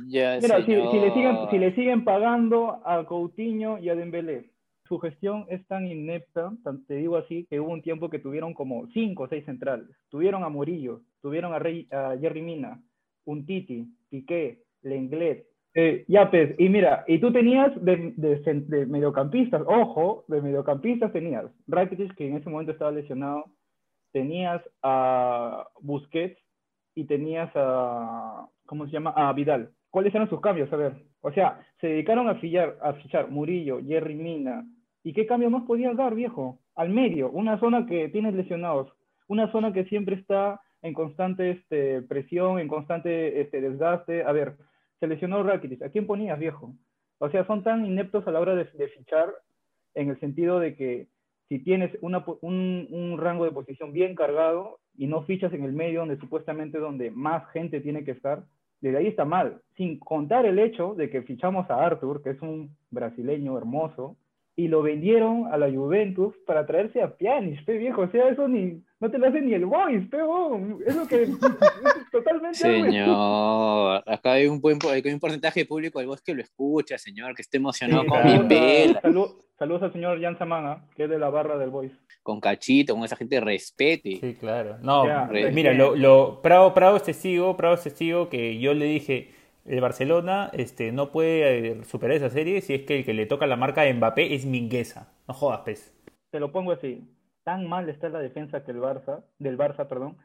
Mira, si, le siguen, si le siguen pagando a Coutinho y a Dembélé su gestión es tan inepta, te digo así, que hubo un tiempo que tuvieron como cinco o seis centrales. Tuvieron a Murillo, tuvieron a, Rey, a Jerry Mina, un Titi, Piqué, Lenglet, eh, Yapes. Y mira, y tú tenías de, de, mediocampistas, ojo, de mediocampistas tenías Rakitic, que en ese momento estaba lesionado, tenías a Busquets y tenías a, ¿cómo se llama? A Vidal. ¿Cuáles eran sus cambios? A ver, o sea, se dedicaron a, fichar, a fichar Murillo, Jerry Mina, ¿Y qué cambio más podías dar, viejo? Al medio, una zona que tienes lesionados, una zona que siempre está en constante este, presión, en constante este, desgaste. A ver, se lesionó Rakitic, ¿a quién ponías, viejo? O sea, son tan ineptos a la hora de, fichar en el sentido de que si tienes un, un, rango de posición bien cargado y no fichas en el medio donde supuestamente donde más gente tiene que estar, desde ahí está mal. Sin contar el hecho de que fichamos a Arthur, que es un brasileño hermoso, y lo vendieron a la Juventus para traerse a Pjanic, pe viejo, o sea, eso ni, no te lo hace ni el Boys, pe, es lo que es totalmente... Señor, acá hay un, buen, hay un porcentaje de público del Boys que lo escucha, señor, que esté emocionado con mi pela. saludos al señor Jan Samana, que es de la barra del Boys. Con Cachito, con esa gente respete. Sí, claro. No, mira, lo, lo, Prado, Prado es testigo, Prado es testigo que yo le dije el Barcelona este, no puede eh, superar esa serie si es que el que le toca la marca de Mbappé es Mingueza. No jodas, pez. Te lo pongo así. Tan mal está la defensa que el Barça, del Barça, perdón,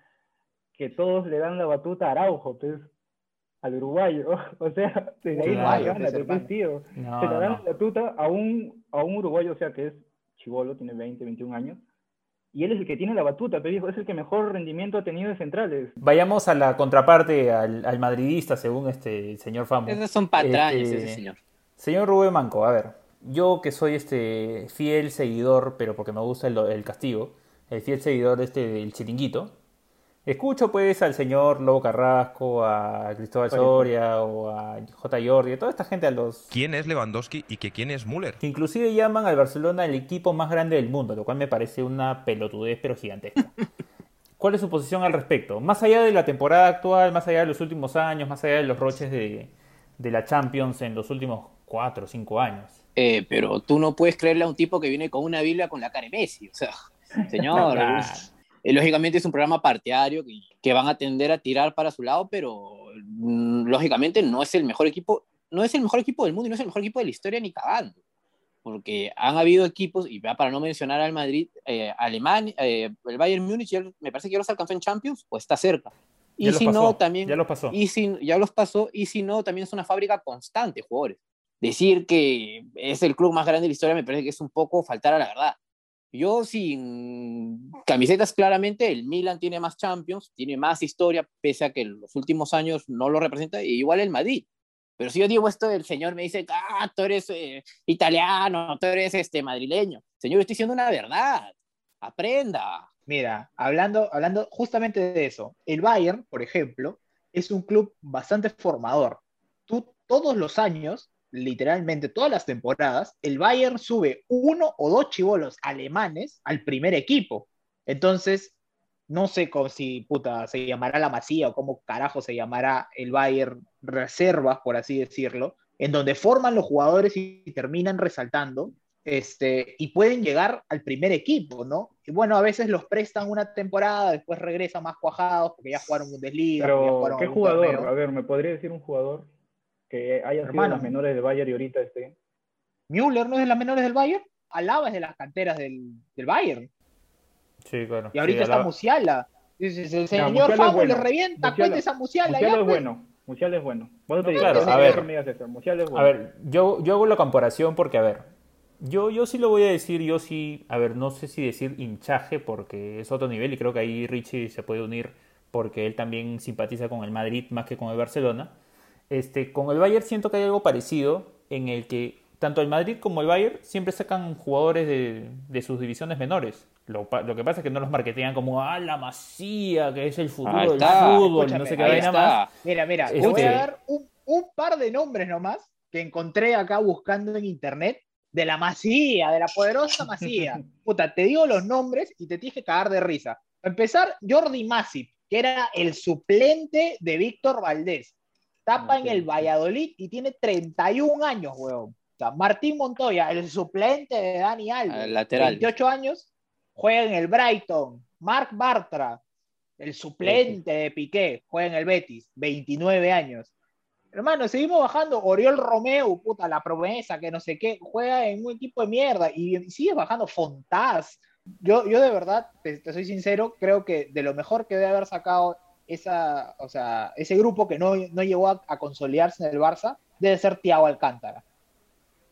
que todos le dan la batuta a Araujo, pues, al uruguayo. O sea, se ahí no gana, tío. se le dan la batuta a un, a un uruguayo, o sea, que es chivolo, tiene 20, 21 años, y él es el que tiene la batuta, te dijo, es el que mejor rendimiento ha tenido de centrales. Vayamos a la contraparte, al, madridista, según este señor Famo. Esos son patrañas, este, ese señor. Señor Rubén Manco, a ver, yo que soy este fiel seguidor, pero porque me gusta el, el castigo, el fiel seguidor este del chiringuito, Escucho pues al señor Lobo Carrasco, a Cristóbal Soria o a J. Jordi, a toda esta gente a los... ¿Quién es Lewandowski y que quién es Müller? Que inclusive llaman al Barcelona el equipo más grande del mundo, lo cual me parece una pelotudez pero gigantesca. ¿Cuál es su posición al respecto? Más allá de la temporada actual, más allá de los últimos años, más allá de los roches de, la Champions en los últimos cuatro o cinco años. Eh, pero tú no puedes creerle a un tipo que viene con una Biblia con la cara de Messi, o sea, señor... Eh, lógicamente es un programa partidario que, van a tender a tirar para su lado, pero mm, lógicamente no es el mejor equipo, no es el mejor equipo del mundo y no es el mejor equipo de la historia ni cagando. Porque han habido equipos, y para no mencionar al Madrid, eh, Alemania, eh, el Bayern Múnich, me parece que ya los alcanzó en Champions o está cerca. Y si no, también. Ya los pasó. Y si, ya los pasó. Y si no, también es una fábrica constante de jugadores. Decir que es el club más grande de la historia me parece que es un poco faltar a la verdad. Yo sin camisetas claramente, el Milan tiene más Champions, tiene más historia, pese a que en los últimos años no lo representa, igual el Madrid. Pero si yo digo esto, el señor me dice, ah, tú eres eh, italiano, tú eres este, madrileño. Señor, estoy diciendo una verdad. Aprenda. Mira, hablando, hablando justamente de eso, el Bayern, por ejemplo, es un club bastante formador. Tú todos los años, literalmente todas las temporadas, el Bayern sube uno o dos chivolos alemanes al primer equipo. Entonces, no sé cómo, si puta, se llamará la Masía o cómo carajo se llamará el Bayern Reservas, por así decirlo, en donde forman los jugadores y terminan resaltando este, y pueden llegar al primer equipo, ¿no? Y bueno, a veces los prestan una temporada, después regresan más cuajados porque ya jugaron Bundesliga. Pero, ¿qué jugador? A ver, ¿me podría decir un jugador que haya sido de las menores del Bayern y ahorita esté? ¿Müller no es de las menores del Bayern? Alaba es de las canteras del, del Bayern. Sí, claro. Y ahorita está Musiala. El señor Fabo le revienta, cuéntese esa Musiala. Musiala es bueno. Musiala es bueno. claro, a ver, a ver, yo, yo hago la comparación porque, a ver, yo, yo sí lo voy a decir, yo sí, a ver, no sé si decir hinchaje porque es otro nivel y creo que ahí Richie se puede unir porque él también simpatiza con el Madrid más que con el Barcelona. Este, con el Bayern siento que hay algo parecido en el que tanto el Madrid como el Bayern siempre sacan jugadores de, sus divisiones menores. Lo, que pasa es que no los marketean como, ah, la masía, que es el futuro del fútbol, no sé qué vaina más. Mira, mira, te voy a dar un, un par de nombres nomás que encontré acá buscando en internet de la masía, de la poderosa masía. Puta, te digo los nombres y te tienes que cagar de risa. Para empezar, Jordi Masip, que era el suplente de Víctor Valdés. Tapa en el Valladolid y tiene 31 años, weón. Martín Montoya, el suplente de Dani Alves, lateral. 28 años, juega en el Brighton. Marc Bartra, el suplente de Piqué, juega en el Betis, 29 años. Hermano, seguimos bajando. Oriol Romeo, puta, la promesa, que no sé qué, juega en un equipo de mierda y sigue bajando Fontás. Yo, yo de verdad, te, soy sincero, creo que de lo mejor que debe haber sacado esa, o sea, ese grupo que no, no llegó a, consolidarse en el Barça, debe ser Thiago Alcántara.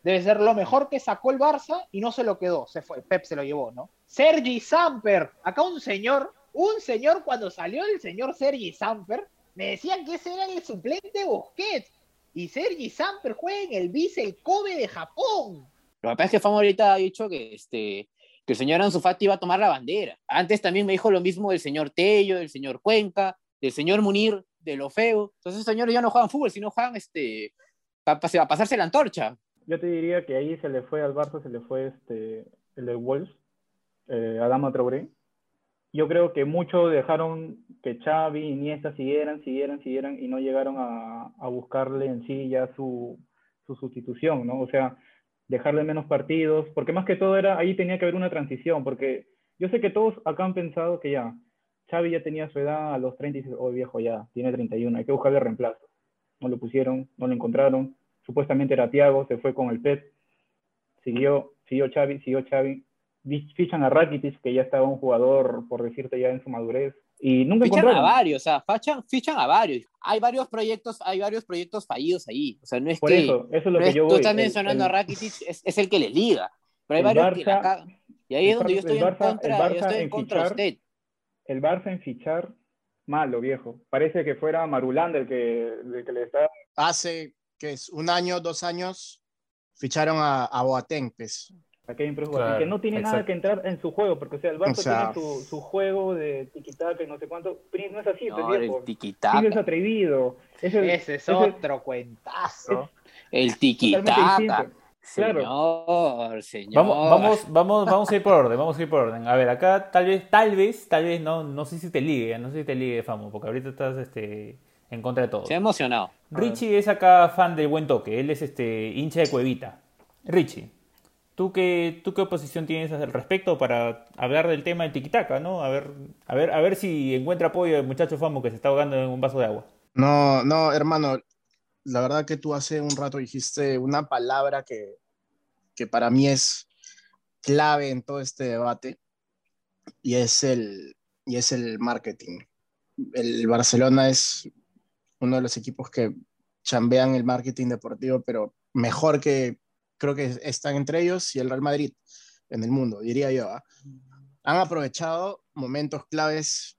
Debe ser lo mejor que sacó el Barça y no se lo quedó, se fue, Pep se lo llevó, ¿no? Sergi Samper, acá un señor, un señor cuando salió el señor Sergi Samper, me decían que ese era el suplente Busquets. Y Sergi Samper juega en el Vice Kobe de Japón. Lo que pasa es que Famo ahorita ha dicho que, este, que el señor Ansu Fati iba a tomar la bandera. Antes también me dijo lo mismo del señor Tello, del señor Cuenca, del señor Munir, de lo feo. Entonces esos señores ya no juegan fútbol, sino juegan este, a pasarse la antorcha. Yo te diría que ahí se le fue al Barça, se le fue este, el de Wolves, eh, Adama yo creo que muchos dejaron que Xavi y Iniesta siguieran, siguieran, siguieran y no llegaron a, buscarle en sí ya su, sustitución, ¿no? O sea, dejarle menos partidos, porque más que todo era, ahí tenía que haber una transición, porque yo sé que todos acá han pensado que ya, Xavi ya tenía su edad a los 30 y dice, oh viejo ya, tiene 31, hay que buscarle reemplazo. No lo pusieron, no lo encontraron, supuestamente era Thiago, se fue con el PET, siguió, siguió Xavi, siguió Xavi, fichan a Rakitic, que ya estaba un jugador, por decirte, ya en su madurez. Y nunca fichan a varios, o sea, fichan, fichan, a varios. Hay varios proyectos, hay varios proyectos fallidos ahí. O sea, no es por que. Eso, eso es lo que yo voy. Tú estás mencionando a Rakitic, es, es, el que les liga. Pero hay varios que acá, Y ahí es donde yo estoy en contra, yo estoy en, contra de usted. El Barça en fichar, malo, viejo. Parece que fuera Marulanda el que, el que le está. Hace, que es un año, dos años, ficharon a, a Boateng, pues a Kevin que no tiene nada que entrar en su juego, porque o sea, el Barça tiene su, su, juego de tiquitaca y no sé cuánto. Prince no es así, no, el tiquitaca. es atrevido. Ese es otro cuentazo. el tiquitaca. Claro. Señor, Vamos, vamos, vamos, vamos a ir por orden, vamos a ir por orden. A ver, acá tal vez, tal vez, tal vez, no, no sé si te ligue, no sé si te ligue, Famo, porque ahorita estás este, en contra de todo. Se ha emocionado. Richie es acá fan del buen toque, él es este hincha de Cuevita. Richie, ¿Tú qué, ¿Tú qué posición tienes al respecto para hablar del tema de tiquitaca, no? A ver, a ver, a ver si encuentra apoyo el muchacho Famo que se está ahogando en un vaso de agua. No, no, hermano, la verdad que tú hace un rato dijiste una palabra que, que para mí es clave en todo este debate y es el, y es el marketing. El Barcelona es uno de los equipos que chambean el marketing deportivo, pero mejor que creo que están entre ellos y el Real Madrid en el mundo, diría yo. ¿ah? Han aprovechado momentos claves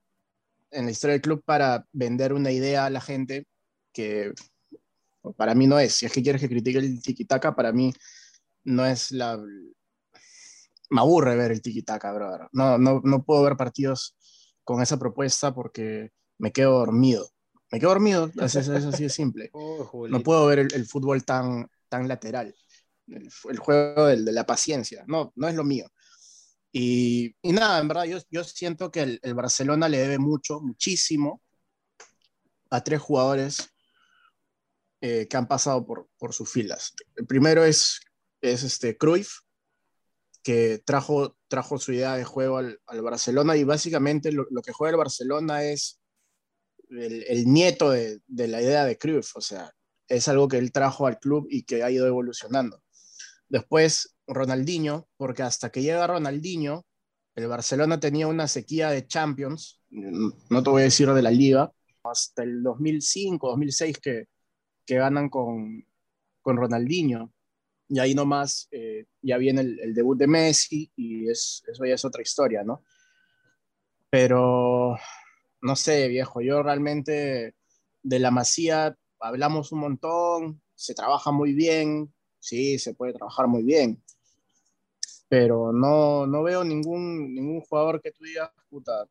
en la historia del club para vender una idea a la gente que para mí no es. Si es que quieres que critique el tiki-taka, para mí no es la, me aburre ver el tiki-taka, brother. No, no, no puedo ver partidos con esa propuesta porque me quedo dormido. Me quedo dormido, es, es, es así de simple. Oh, No puedo ver el, el fútbol tan, tan lateral. El, el juego del- de la paciencia. No, no es lo mío. Y, y nada, en verdad, yo, yo siento que el, el Barcelona le debe mucho, muchísimo, a tres jugadores eh, que han pasado por, por sus filas. El primero es, es este Cruyff, que trajo, trajo su idea de juego al, al Barcelona y básicamente lo, lo que juega el Barcelona es el, el nieto de, de la idea de Cruyff, o sea, es algo que él trajo al club y que ha ido evolucionando. Después, Ronaldinho, porque hasta que llega Ronaldinho, el Barcelona tenía una sequía de Champions, no te voy a decir de la liga, hasta el 2005, 2006 que, que ganan con, con Ronaldinho. Y ahí nomás eh, ya viene el, debut de Messi y es, eso ya es otra historia, ¿no? Pero, no sé, viejo, yo realmente de la Masía hablamos un montón, se trabaja muy bien, sí, se puede trabajar muy bien, pero no, no veo ningún, ningún jugador que tú digas, puta,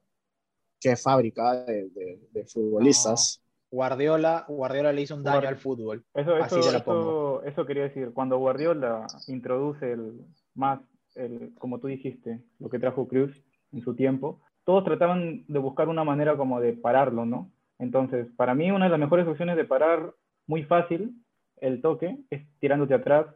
qué fábrica de, de futbolistas. Guardiola, Guardiola le hizo un daño al fútbol. Eso, eso, eso, eso, quería decir. Cuando Guardiola introduce el más, el, como tú dijiste, lo que trajo Cruz en su tiempo, todos trataban de buscar una manera como de pararlo, ¿no? Entonces, para mí una de las mejores opciones de parar muy fácil el toque es tirándote atrás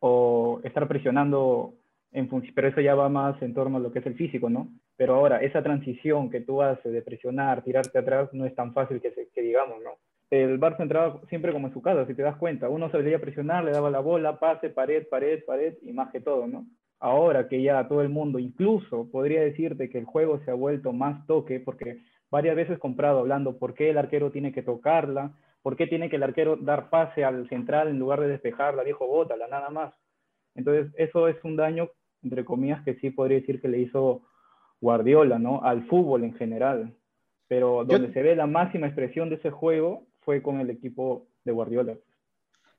o estar presionando en pero eso ya va más en torno a lo que es el físico, ¿no? Pero ahora, esa transición que tú haces de presionar, tirarte atrás, no es tan fácil que, digamos, ¿no? El Barça entraba siempre como en su casa, si te das cuenta. Uno debería presionar, le daba la bola, pase, pared, pared, pared, y más que todo, ¿no? Ahora que ya todo el mundo, incluso podría decirte que el juego se ha vuelto más toque, porque varias veces comprado hablando por qué el arquero tiene que tocarla, por qué tiene que el arquero dar pase al central en lugar de despejarla, viejo, bótala, nada más. Entonces, eso es un daño, entre comillas, que sí podría decir que le hizo Guardiola, ¿no? Al fútbol en general. Pero donde Yo... se ve la máxima expresión de ese juego fue con el equipo de Guardiola.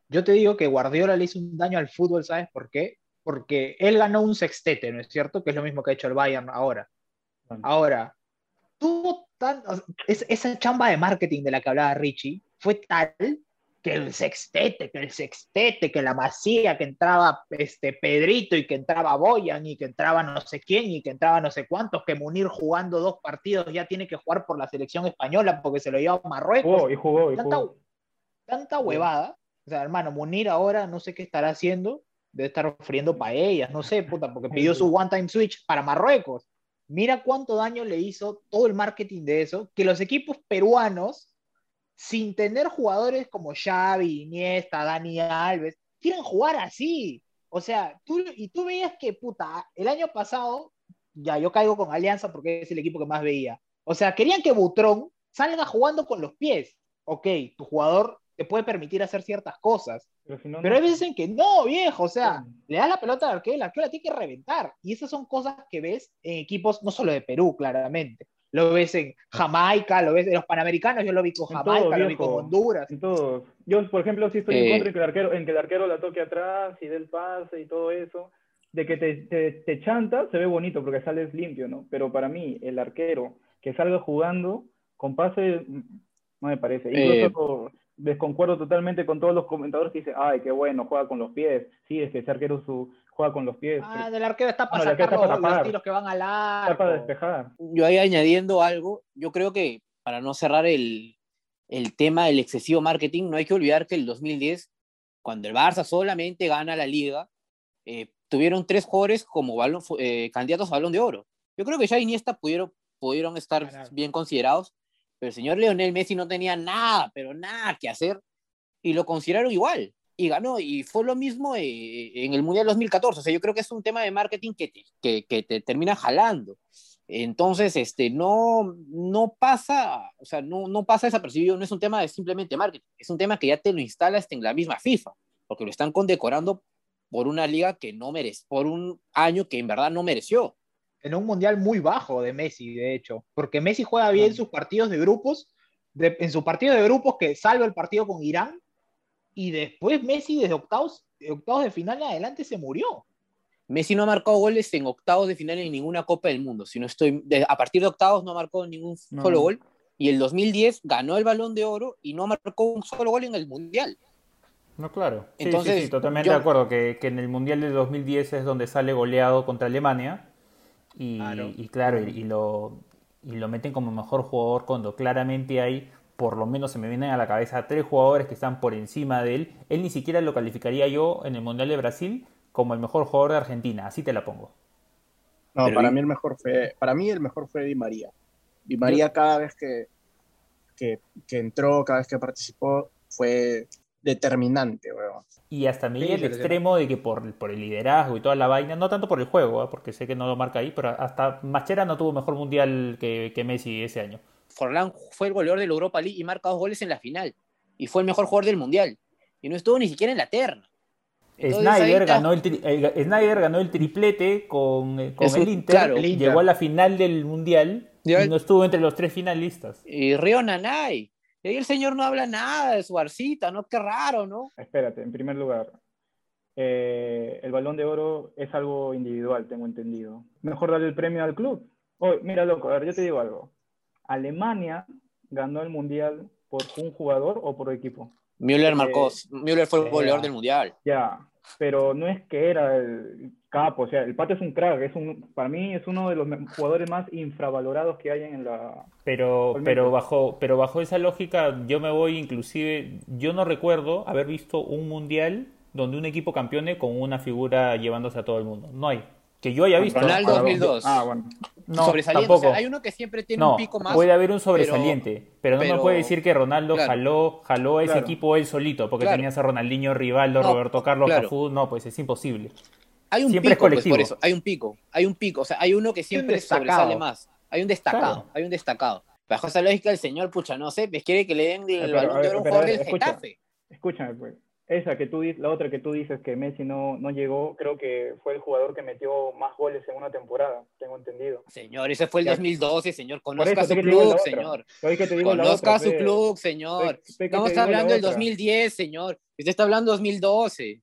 Yo te digo que Guardiola le hizo un daño al fútbol, ¿sabes por qué? Porque él ganó un sextete, ¿no es cierto? Que es lo mismo que ha hecho el Bayern ahora. Bueno. Ahora, tuvo tan, es, esa chamba de marketing de la que hablaba Richie fue tal que el sextete, que el sextete, que la masía, que entraba este Pedrito y que entraba Boyan y que entraba no sé quién y que entraba no sé cuántos, que Munir jugando dos partidos ya tiene que jugar por la selección española porque se lo lleva a Marruecos. Jugó y jugó y tanta, jugó. tanta huevada. O sea, hermano, Munir ahora no sé qué estará haciendo, debe estar ofriendo paellas, no sé, puta, porque pidió su one-time switch para Marruecos. Mira cuánto daño le hizo todo el marketing de eso, que los equipos peruanos sin tener jugadores como Xavi, Iniesta, Dani Alves, quieren jugar así. O sea, tú, y tú veías que, puta, el año pasado, ya yo caigo con Alianza porque es el equipo que más veía. O sea, querían que Butrón salga jugando con los pies. Ok, tu jugador te puede permitir hacer ciertas cosas. Pero, si no, pero no. hay veces en que no, viejo, o sea, sí. le das la pelota al arquero, el arquero la tiene que reventar. Y esas son cosas que ves en equipos, no solo de Perú, claramente, lo ves en Jamaica, lo ves en los Panamericanos, yo lo vi con Jamaica, todo, lo vi con Honduras. En todos. Yo, por ejemplo, sí estoy eh, en contra en que, el arquero, en que el arquero la toque atrás y dé el pase y todo eso. De que te, te, te, chanta, se ve bonito porque sales limpio, ¿no? Pero para mí, el arquero que salga jugando con pase, no me parece. Incluso eh, desconcuerdo totalmente con todos los comentadores que dicen, ay, qué bueno, juega con los pies. Sí, es que ese arquero su, juega con los pies. Ah, del arquero está para bueno, sacar los, los, tiros que van al arco. Está para despejar. Yo ahí añadiendo algo, yo creo que para no cerrar el, el tema del excesivo marketing, no hay que olvidar que el 2010, cuando el Barça solamente gana la liga, eh, tuvieron tres jugadores como balón, eh, candidatos a balón de oro. Yo creo que ya Iniesta pudieron, pudieron estar claro. bien considerados, pero el señor Leonel Messi no tenía nada, pero nada que hacer, y lo consideraron igual y ganó, y fue lo mismo eh, en el Mundial 2014, o sea, yo creo que es un tema de marketing que te, que, que te termina jalando, entonces, este, no, no pasa, o sea, no, no pasa desapercibido, no es un tema de simplemente marketing, es un tema que ya te lo instalas en la misma FIFA, porque lo están condecorando por una liga que no merece, por un año que en verdad no mereció. En un mundial muy bajo de Messi, de hecho, porque Messi juega bien sus partidos de grupos, de, en su partido de grupos que salva el partido con Irán, y después Messi desde octavos, octavos de final en adelante se murió. Messi no ha marcado goles en octavos de final en ninguna Copa del Mundo. Si no estoy, de- a partir de octavos no ha marcado ningún No. solo gol. Y el 2010 ganó el Balón de Oro y no marcó un solo gol en el Mundial. No, claro. Sí, Entonces, sí, sí, totalmente yo- de acuerdo. Que, que en el Mundial de 2010 es donde sale goleado contra Alemania. Y Claro. y claro, y, y lo, y lo meten como mejor jugador cuando claramente hay, por lo menos se me vienen a la cabeza, tres jugadores que están por encima de él. Él ni siquiera lo calificaría yo en el Mundial de Brasil como el mejor jugador de Argentina. Así te la pongo. No, Pero para y- mí el mejor fue, para mí el mejor fue Di María. Di María cada vez que, que, que entró, cada vez que participó, fue determinante, weón. Y hasta me Sí, llega el extremo de que por, por el liderazgo y toda la vaina, no tanto por el juego, ¿ah? porque sé que no lo marca ahí, pero hasta Machera no tuvo mejor mundial que, que Messi ese año. Forlán fue el goleador de la Europa League y marca dos goles en la final. Y fue el mejor jugador del Mundial. Y no estuvo ni siquiera en la terna. Entonces, Snyder está. ganó, el tri- el- Snyder ganó el triplete con, eh, con el Inter, claro. El Inter. llegó a la final del mundial y no estuvo entre los tres finalistas. Y Río Nanay. Y ahí el señor no habla nada de su barcita, ¿no? Qué raro, ¿no? Espérate, en primer lugar, eh, el balón de oro es algo individual, tengo entendido. Mejor darle el premio al club. Oh, mira, loco, a ver, yo te digo algo. Alemania ganó el mundial por un jugador o por equipo. Müller Eh, marcó. Müller fue el eh, goleador del Mundial. Ya, pero no es que era el capo, o sea, el Pato es un crack, es un, para mí es uno de los jugadores más infravalorados que hay en la... Pero, pero, bajo, pero bajo esa lógica, yo me voy inclusive, yo no recuerdo haber visto un mundial donde un equipo campeone con una figura llevándose a todo el mundo. No hay. Que yo haya visto. Ronaldo Ah, 2002. Ah, bueno. No, sobresaliente. tampoco. O sea, hay uno que siempre tiene No, un pico más. puede haber un sobresaliente, pero, no me puede decir que Ronaldo claro. jaló, jaló a ese Claro. equipo él solito, porque Claro. tenías a Ronaldinho, Rivaldo, No, Roberto Carlos, claro. Cafú, no, pues es imposible. Hay un Siempre es pico, pues, colectivo. por eso. Hay un pico. Hay un pico. O sea, hay uno que siempre destacado. sobresale más. Hay un destacado. Claro. Hay un destacado. Bajo esa lógica, el señor, pucha, no sé, pues quiere que le den el Pero, balón de oro a un jugador del escucha. Getafe. Escúchame, pues. Esa que tú dices, la otra que tú dices que Messi no, no llegó, creo que fue el jugador que metió más goles en una temporada, tengo entendido. Señor, ese fue el Ya. 2012, señor. Conozca eso, su ¿qué te digo la club, señor. Conozca otra, su pe. club, señor. Estamos hablando del otra. 2010, señor. Usted está hablando 2012.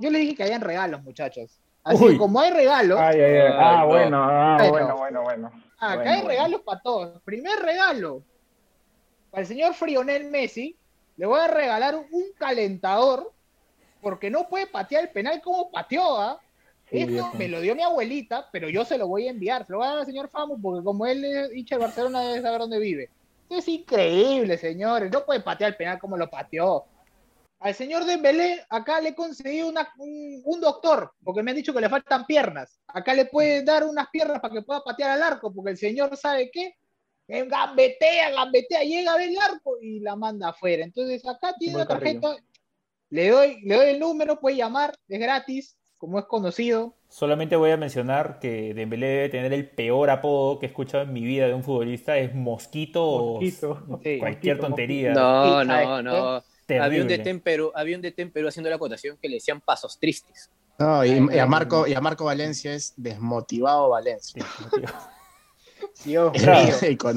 Yo le dije que hayan regalos, muchachos. Así Uy. como hay regalos, Ay, ay, ay. Ay, Ah, no. bueno, ah, Bueno. bueno, bueno, bueno. acá Bueno, hay bueno. regalos para todos. Primer regalo, para el señor Frionel Messi, le voy a regalar un calentador, porque no puede patear el penal como pateó, ¿ah? Sí, Esto viejo. me lo dio mi abuelita, pero yo se lo voy a enviar. Se lo voy a dar al señor Famo, porque como él es hincha de Barcelona, debe saber dónde vive. Es increíble, señores. No puede patear el penal como lo pateó. Al señor Dembélé, acá le he conseguido una- un, un doctor, porque me han dicho que le faltan piernas. Acá le puede dar unas piernas para que pueda patear al arco, porque el señor sabe qué. Gambetea, gambetea, llega a ver el arco y la manda afuera. Entonces acá tiene Carrillo. tarjeta, le doy, le doy el número, puede llamar, es gratis, como es conocido. Solamente voy a mencionar que Dembélé debe tener el peor apodo que he escuchado en mi vida de un futbolista, es Mosquito, o Mosquito. Sí. cualquier Mosquito, tontería. No, no, ¿sabes no. Terrible. Había un DT en Perú, había un DT en Perú haciendo la acotación que le decían pasos tristes. No, y, a. Marco, y a Marco Valencia es desmotivado Valencia. Sí, Dios mío.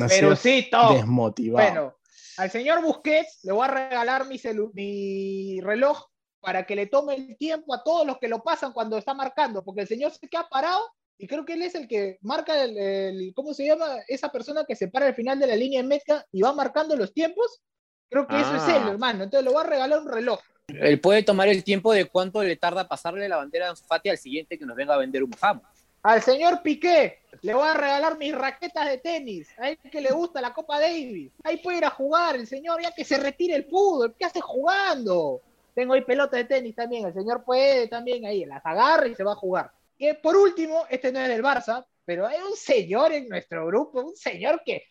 Perucito. desmotivado. Bueno, al señor Busquets le voy a regalar mi, mi reloj para que le tome el tiempo a todos los que lo pasan cuando está marcando, porque el señor se queda parado y creo que él es el que marca el, el- ¿cómo se llama? Esa persona que se para al final de la línea de meta y va marcando los tiempos. Creo que eso es Ah. él, hermano. Entonces le voy a regalar un reloj. Él puede tomar el tiempo de cuánto le tarda pasarle la bandera de Ansu Fati al siguiente que nos venga a vender un famo. Al señor Piqué le voy a regalar mis raquetas de tenis. A él que le gusta la Copa Davis. Ahí puede ir a jugar el señor, ya que se retire el fútbol. ¿Qué hace jugando? Tengo ahí pelotas de tenis también. El señor puede también ahí, las agarra y se va a jugar. Y por último, este no es del Barça, pero hay un señor en nuestro grupo, un señor que.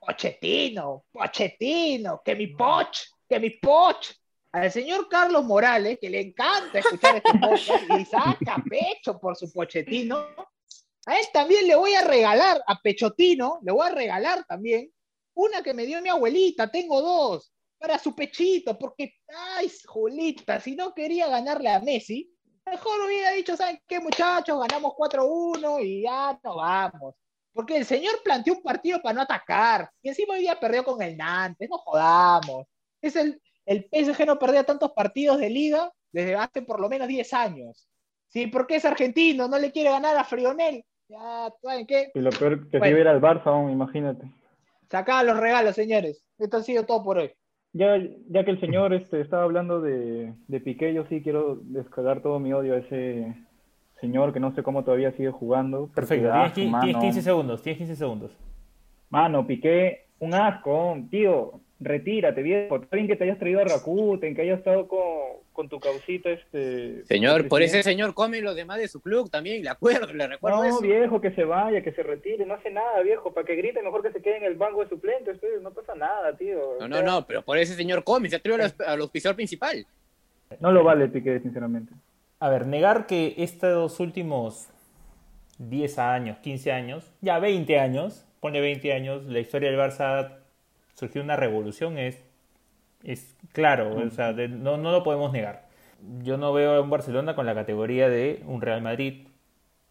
Pochettino, Pochettino, que mi Poch, que mi Poch. Al señor Carlos Morales, que le encanta escuchar este podcast y saca pecho por su Pochettino, a él también le voy a regalar, a Pechotino, le voy a regalar también una que me dio mi abuelita, tengo dos, para su pechito, porque, ay, Julita, si no quería ganarle a Messi, mejor hubiera dicho, ¿saben qué, muchachos? Ganamos 4-1 y ya nos vamos. Porque el señor planteó un partido para no atacar, y encima hoy día perdió con el Nantes, no jodamos. Es el, el PSG no perdía tantos partidos de liga desde hace por lo menos 10 años. Sí, porque es argentino, no le quiere ganar a Frionel. Ya, ¿saben qué? Y lo peor que Bueno. si hubiera el Barça aún, imagínate. Sacaba los regalos, señores. Esto ha sido todo por hoy. Ya, ya que el señor este, estaba hablando de, de Piqué, yo sí quiero descargar todo mi odio a ese señor que no sé cómo todavía sigue jugando. Perfecto, da tienes, asco, qui- mano. tienes 15 segundos, tienes 15 segundos. Mano, Piqué, un asco, tío, retírate, viejo. Está bien que te hayas traído a Rakuten, que hayas estado con, con tu causita, este... Señor, por ese señor come los demás de su club también, le acuerdo, le recuerdo No, eso. viejo, que se vaya, que se retire, no hace nada, viejo. Para que grite, mejor que se quede en el banco de suplentes, pues, no pasa nada, tío. No, O no, sea, no, pero por ese señor come, se atreve al, al auspiciador principal. No lo vale Piqué, sinceramente. A ver, negar que estos últimos 10 años, 15 años, ya 20 años, pone 20 años, la historia del Barça surgió una revolución, es, es claro, o sea, de- no, no lo podemos negar. Yo no veo a un Barcelona con la categoría de un Real Madrid,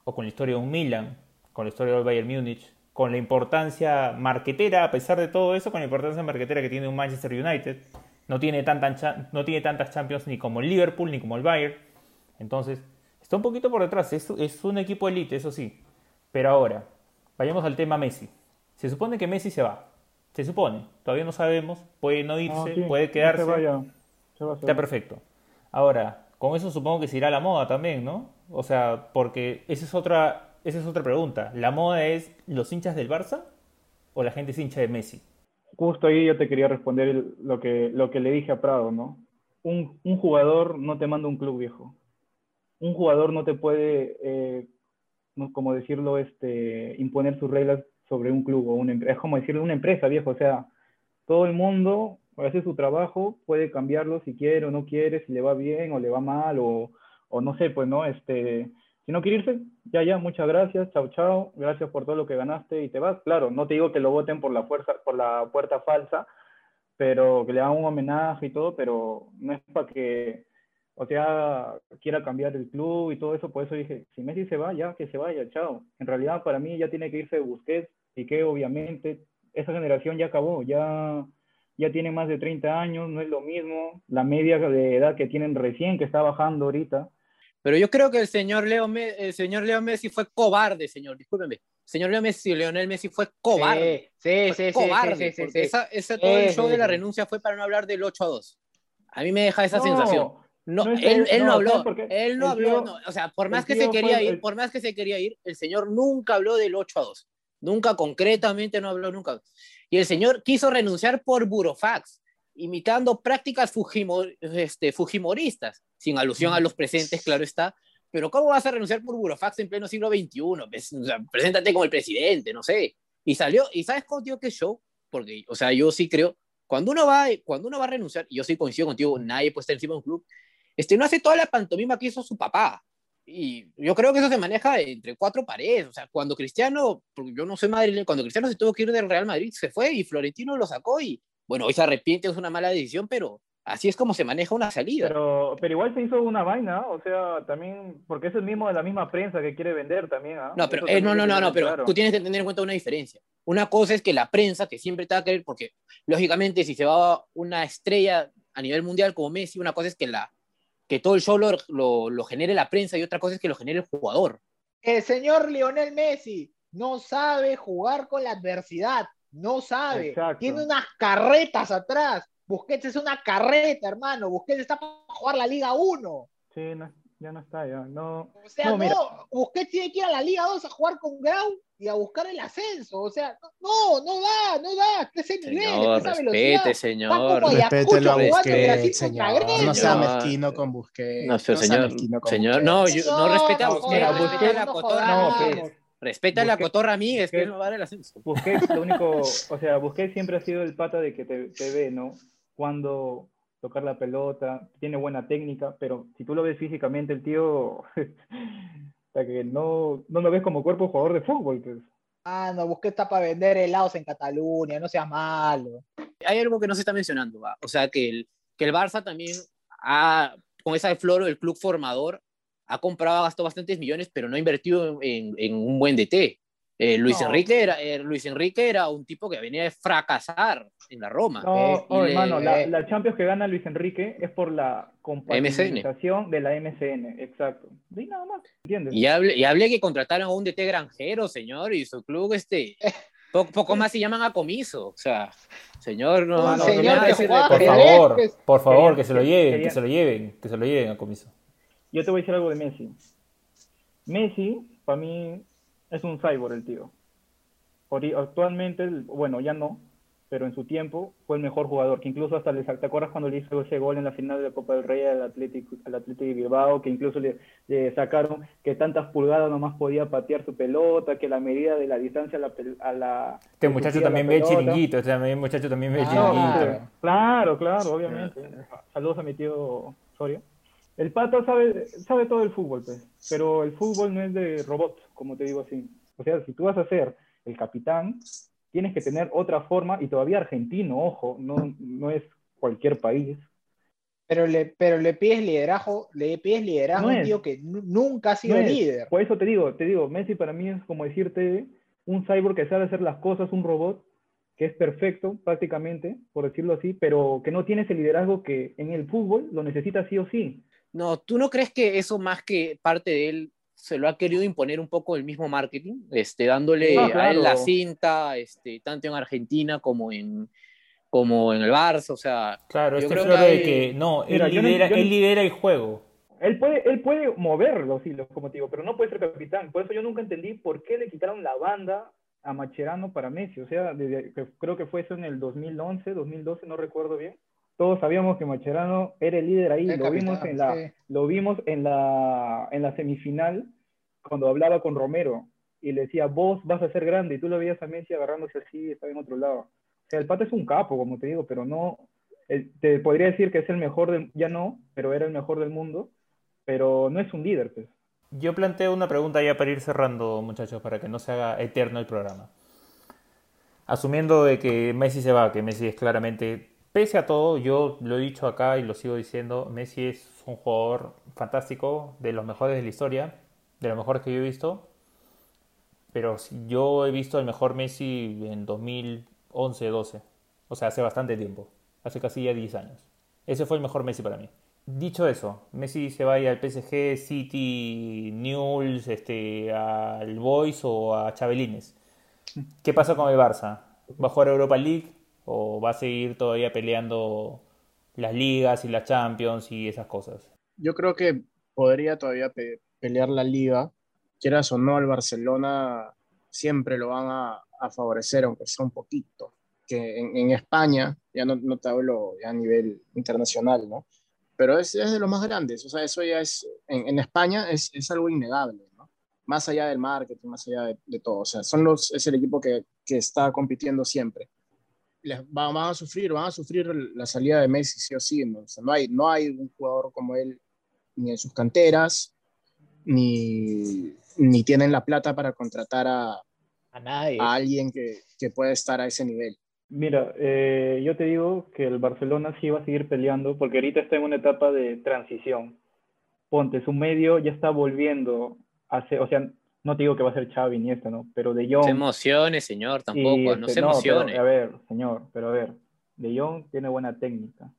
o con la historia de un Milan, con la historia del Bayern Múnich, con la importancia marquetera, a pesar de todo eso, con la importancia marquetera que tiene un Manchester United. No tiene, tanta no tiene tantas Champions ni como el Liverpool ni como el Bayern. Entonces, está un poquito por detrás. Es, es un equipo elite, eso sí. Pero ahora, vayamos al tema Messi. Se supone que Messi se va. Se supone. Todavía no sabemos. Puede no irse, No, sí, puede no quedarse. Se vaya, se va, se Está va. perfecto. Ahora, con eso supongo que se irá la moda también, ¿no? O sea, porque esa es otra, esa es otra pregunta. ¿La moda es los hinchas del Barça o la gente es hincha de Messi? Justo ahí yo te quería responder el- lo que, lo que le dije a Prado, ¿no? Un, un jugador no te manda un club viejo. Un jugador no te puede, eh, no, como decirlo, este, imponer sus reglas sobre un club o una empresa. Es como decirle una empresa, viejo. O sea, todo el mundo hace su trabajo, puede cambiarlo si quiere o no quiere, si le va bien o le va mal, o, o no sé, pues, ¿no? Este, si no quiere irse, ya, ya, muchas gracias, chao, chao, gracias por todo lo que ganaste y te vas. Claro, no te digo que lo voten por la fuerza, por la puerta falsa, pero que le hagan un homenaje y todo, pero no es para que, o sea, quiera cambiar el club y todo eso, por eso dije, si Messi se va, ya, que se vaya, chao. En realidad, para mí ya tiene que irse Busquets, y que obviamente esa generación ya acabó, ya, ya tiene más de 30 años, no es lo mismo, la media de edad que tienen recién, que está bajando ahorita, Pero yo creo que el señor Leo, Me- el señor Leo Messi fue cobarde, señor, discúlpeme. Señor Leo Messi, Leonel Messi fue cobarde. Sí, Fue sí, sí, cobarde, sí, sí, sí, sí. Esa, esa- todo el Sí, show sí, de la sí. renuncia fue para no hablar del 8 a 2. A mí me deja esa No, sensación. No, no él, que- él no, no, habló, él no habló, tío- no, o sea, por más que se quería fue ir, el- por más que se quería ir, el señor nunca habló del 8 a 2. Nunca concretamente no habló nunca. Y el señor quiso renunciar por burofax, imitando prácticas fujimo- este, fujimoristas, sin alusión a los presentes, claro está. Pero ¿cómo vas a renunciar por burofax en pleno siglo XXI? Pues, o sea, preséntate como el presidente, no sé. Y salió, ¿y sabes contigo qué show? Porque, o sea, yo sí creo, cuando uno va, cuando uno va a renunciar, y yo sí coincido contigo, nadie puede estar encima de un club, este, no hace toda la pantomima que hizo su papá. Y yo creo que eso se maneja entre cuatro paredes. O sea, cuando Cristiano, porque yo no soy madrileño, cuando Cristiano se tuvo que ir del Real Madrid, se fue y Florentino lo sacó y, bueno, hoy se arrepiente, es una mala decisión, pero así es como se maneja una salida. Pero, pero igual se hizo una vaina, ¿ah? o sea, también, porque es el mismo de la misma prensa que quiere vender también, ¿ah? No, pero, eh, no, no, no, no, pero claro. tú tienes que tener en cuenta una diferencia. Una cosa es que la prensa, que siempre te va a querer, porque lógicamente si se va una estrella a nivel mundial como Messi, una cosa es que, la, que todo el show lo, lo, lo genere la prensa y otra cosa es que lo genere el jugador. El señor Lionel Messi no sabe jugar con la adversidad, no sabe. Exacto. Tiene unas carretas atrás. Busquets es una carreta, hermano. Busquets está para jugar la Liga 1. Sí, no, ya no está, ya, no. O sea, No, no, mira. Busquets tiene que ir a la Liga 2 a jugar con Grau y a buscar el ascenso. O sea, no, no da, no da. Que ese nivel, Señor, que esa respete, velocidad. señor. A jugando Busquets, señor. No sea Señor. mezquino con Busquets. No, pero sea señor, mezquino con señor, Busquets. no, yo- no respeta a no Busquets, Mira, a la no cotorra no. Respeta a la Busquets- cotorra Míguez, que Busquets- él no va a dar el ascenso. Busquets, lo único, o sea, Busquets siempre ha sido el pata de que te, te ve, ¿no? Cuando tocar la pelota, tiene buena técnica, pero si tú lo ves físicamente, el tío, hasta que no, no lo ves como cuerpo jugador de fútbol, pues. Ah, no, Busquets está para vender helados en Cataluña, no seas malo. Hay algo que no se está mencionando, ¿va? o sea, que el, que el Barça también ha, con esa de Floro, el club formador, ha comprado, ha gastado bastantes millones, pero no ha invertido en, en un buen DT. Eh, Luis, No. Enrique era, eh, Luis Enrique era un tipo que venía de fracasar en la Roma. No, Eh, oh, hermano, la, eh. la Champions que gana Luis Enrique es por la compatibilización de la MCN, exacto. Y nada más, ¿entiendes? Y hable, y hable que contrataron a un DT granjero, señor, y su club, este, poco, poco más se llaman a comiso. O sea, señor, no, Un no, señor no que Por favor, por favor, que se lo lleven, querían- que se lo lleven, que se lo lleven a comiso. Yo te voy a decir algo de Messi. Messi, para mí, es un cyborg el tío. Actualmente, bueno, ya no, pero en su tiempo fue el mejor jugador, que incluso hasta le ¿te acuerdas cuando le hizo ese gol en la final de la Copa del Rey al Atlético, al Atlético de Bilbao, que incluso le, le sacaron que tantas pulgadas nomás podía patear su pelota, que la medida de la distancia a la... pel- A la Este muchacho también ve chiringuito, este también- muchacho también ve Ah, chiringuito. claro. Claro, claro, obviamente. Saludos a mi tío Soria. El pata sabe, sabe todo el fútbol, pues, pero el fútbol no es de robot, como te digo así. O sea, si tú vas a ser el capitán, tienes que tener otra forma, y todavía argentino, ojo, no, no es cualquier país. Pero le, pero le pides liderazgo, le pides liderazgo No a un es. tío que nu- nunca ha sido No es. líder. Por eso te digo, te digo, Messi para mí es como decirte un cyborg que sabe hacer las cosas, un robot que es perfecto prácticamente, por decirlo así, pero que no tiene ese liderazgo que en el fútbol lo necesita sí o sí. No, ¿tú no crees que eso más que parte de él se lo ha querido imponer un poco el mismo marketing? Este, dándole a él la cinta, este, tanto en Argentina como en, como en el Barça, o sea, Claro, Yo este creo que de que no, él, Mira, yo no- lidera, yo él lidera el juego. Él puede, él puede mover los hilos, como te digo, pero no puede ser capitán. Por eso yo nunca entendí por qué le quitaron la banda a Macherano para Messi. O sea, desde que- creo que fue eso en el 2011, 2012, no recuerdo bien. Todos sabíamos que Macherano era el líder ahí. El Lo vimos, en la, sí. lo vimos en la, en la semifinal cuando hablaba con Romero y le decía, vos vas a ser grande. Y tú lo veías a Messi agarrándose así, estaba en otro lado. O sea, el pata es un capo, como te digo, pero no. Te podría decir que es el mejor del, ya no, pero era el mejor del mundo pero no es un líder, pues. Yo planteo una pregunta ya para ir cerrando, muchachos, para que no se haga eterno el programa. Asumiendo de que Messi se va, que Messi es claramente, pese a todo, yo lo he dicho acá y lo sigo diciendo, Messi es un jugador fantástico, de los mejores de la historia, de los mejores que yo he visto, pero yo he visto el mejor Messi en 2011-12, o sea, hace bastante tiempo, hace casi ya 10 años. Ese fue el mejor Messi para mí. Dicho eso, Messi se va a ir al PSG, City, Newell's, este, al Boys o a Chabelines. ¿Qué pasa con el Barça? ¿Va a jugar Europa League o va a seguir todavía peleando las ligas y las Champions y esas cosas? Yo creo que podría todavía pe- pelear la liga. Quieras o no, al Barcelona siempre lo van a, favorecer, aunque sea un poquito. Que en, España, ya no, no te hablo ya a nivel internacional, ¿no? Pero es, es de los más grandes. O sea, eso ya es, en, España es, es algo innegable, ¿no? Más allá del marketing, más allá de, de todo. O sea, son los, es el equipo que, que está compitiendo siempre. Les, van, van a sufrir, van a sufrir la salida de Messi, sí o sí. ¿no? O sea, no hay, no hay un jugador como él ni en sus canteras, ni, ni tienen la plata para contratar a, A nadie. a alguien que, que pueda estar a ese nivel. Mira, eh, yo te digo que el Barcelona sí va a seguir peleando porque ahorita está en una etapa de transición. Ponte, su medio ya está volviendo a ser, o sea, no te digo que va a ser Xavi ni esto, ¿no? Pero De no Jong se emocione, señor, tampoco, y, no este, se no, emocione. pero, a ver, señor, pero a ver, De Jong tiene buena técnica.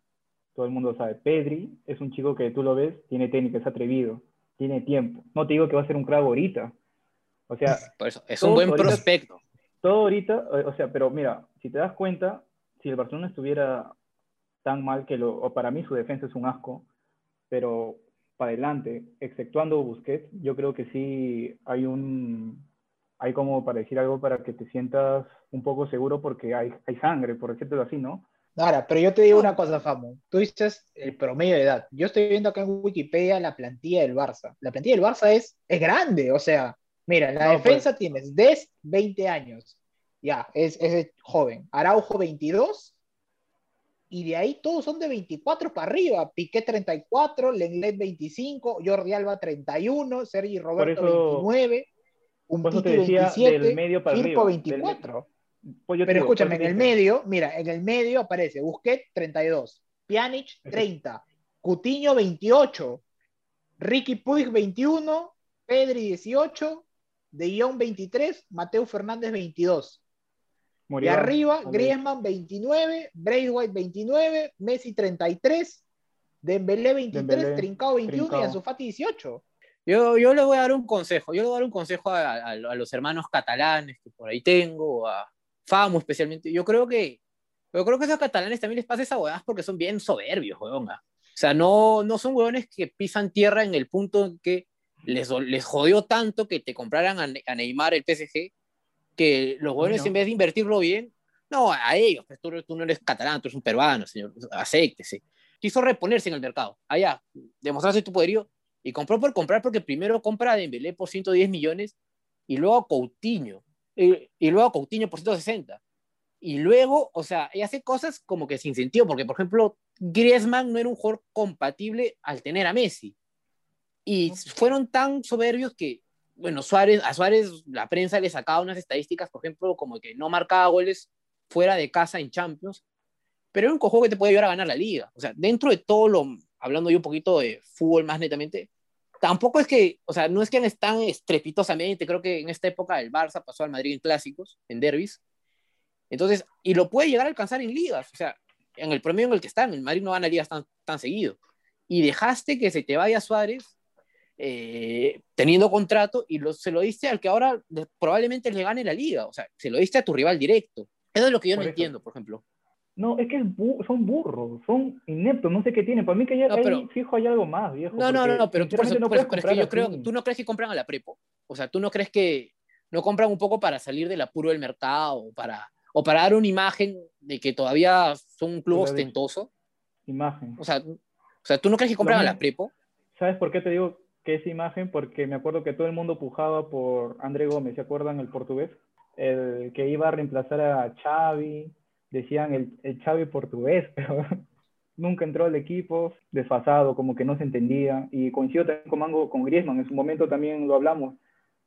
Todo el mundo sabe. Pedri es un chico que tú lo ves, tiene técnica, es atrevido, tiene tiempo. No te digo que va a ser un crack ahorita. O sea, Por eso, es un buen ahorita- prospecto. todo ahorita, o sea, pero mira, si te das cuenta, si el Barcelona estuviera tan mal que lo, o para mí su defensa es un asco, pero para adelante, exceptuando Busquets, yo creo que sí hay un, hay como para decir algo para que te sientas un poco seguro porque hay, hay sangre, por decirlo así, ¿no? Ahora, pero yo te digo una cosa, Famu. Tú dices el promedio de edad. Yo estoy viendo acá en Wikipedia la plantilla del Barça. La plantilla del Barça es, es grande, o sea, mira, la No, defensa tienes Des, 20 años. Ya, es, es joven. Araujo, 22. Y de ahí todos son de 24 para arriba. Piqué, 34. Lenglet, 25. Jordi Alba, 31. Sergi Roberto, eso- 29. por eso te decía 27. del medio para Firpo, arriba, del- 24. Pues yo te Pero digo, por escúchame, en el medio, mira, en el medio aparece Busquets 32, Pjanic 30, Cutiño 28, Ricky Puig 21, Pedri 18, De Jong 23, Mateo Fernández 22. Y Moribán. arriba. Griezmann 29, Braithwaite 29, Messi 33, Dembélé 23, Dembélé, Trincao 21 y Trincao. Ansu Fati 18. Yo, yo le voy a dar un consejo. Yo le voy a dar un consejo a, a- a los hermanos catalanes que por ahí tengo, a Famo especialmente. Yo creo que, yo creo que a esos catalanes también les pasa esa huevada porque son bien soberbios, huevón. ah. O sea, no, no son huevones que pisan tierra en el punto en que les, les jodió tanto que te compraran a, a Neymar el PSG, que los huevones no. en vez de invertirlo bien, no, a ellos, pues tú, tú no eres catalán, tú eres un peruano, señor, acéptese. Quiso reponerse en el mercado, allá, demostrarse tu poderío y compró por comprar porque primero compra a Dembélé por 110 millones y luego Coutinho y, y luego Coutinho por 160 y luego, o sea, y hace cosas como que sin sentido porque por ejemplo Griezmann no era un jugador compatible al tener a Messi y fueron tan soberbios que bueno, Suárez, a Suárez la prensa le sacaba unas estadísticas, por ejemplo, como que no marcaba goles fuera de casa en Champions, pero era un juego que te puede ayudar a ganar la liga. O sea, dentro de todo lo, hablando yo un poquito de fútbol más netamente, tampoco es que, o sea, no es que están estrepitosamente, creo que en esta época el Barça pasó al Madrid en clásicos, en derbis, entonces, y lo puede llegar a alcanzar en ligas, o sea, en el promedio en el que están, el Madrid no gana ligas tan, tan seguido, y dejaste que se te vaya Suárez eh, teniendo contrato y lo, se lo diste al que ahora probablemente le gane la liga, o sea, se lo diste a tu rival directo. Eso es lo que yo Por no eso. entiendo, por ejemplo. No, es que es bu- son burros, son ineptos, no sé qué tienen. Para mí que ya No, pero- fijo hay algo más, viejo. No, no, no, no, pero tú, por eso- no por eso- pero es que yo creo, tú no crees que compran a la prepo, o sea, tú no crees que no compran un poco para salir del apuro del mercado, o para, o para dar una imagen de que todavía son un club ostentoso, Imagen. o sea, o sea, tú no crees que compran a la prepo, ¿Sabes por qué te digo que esa imagen? Porque me acuerdo que todo el mundo pujaba por André Gómez, ¿se acuerdan el portugués? El que iba a reemplazar a Xavi, decían el, el Xavi portugués, pero nunca entró al equipo, desfasado, como que no se entendía. Y coincido también con Mango, con Griezmann, en su momento también lo hablamos.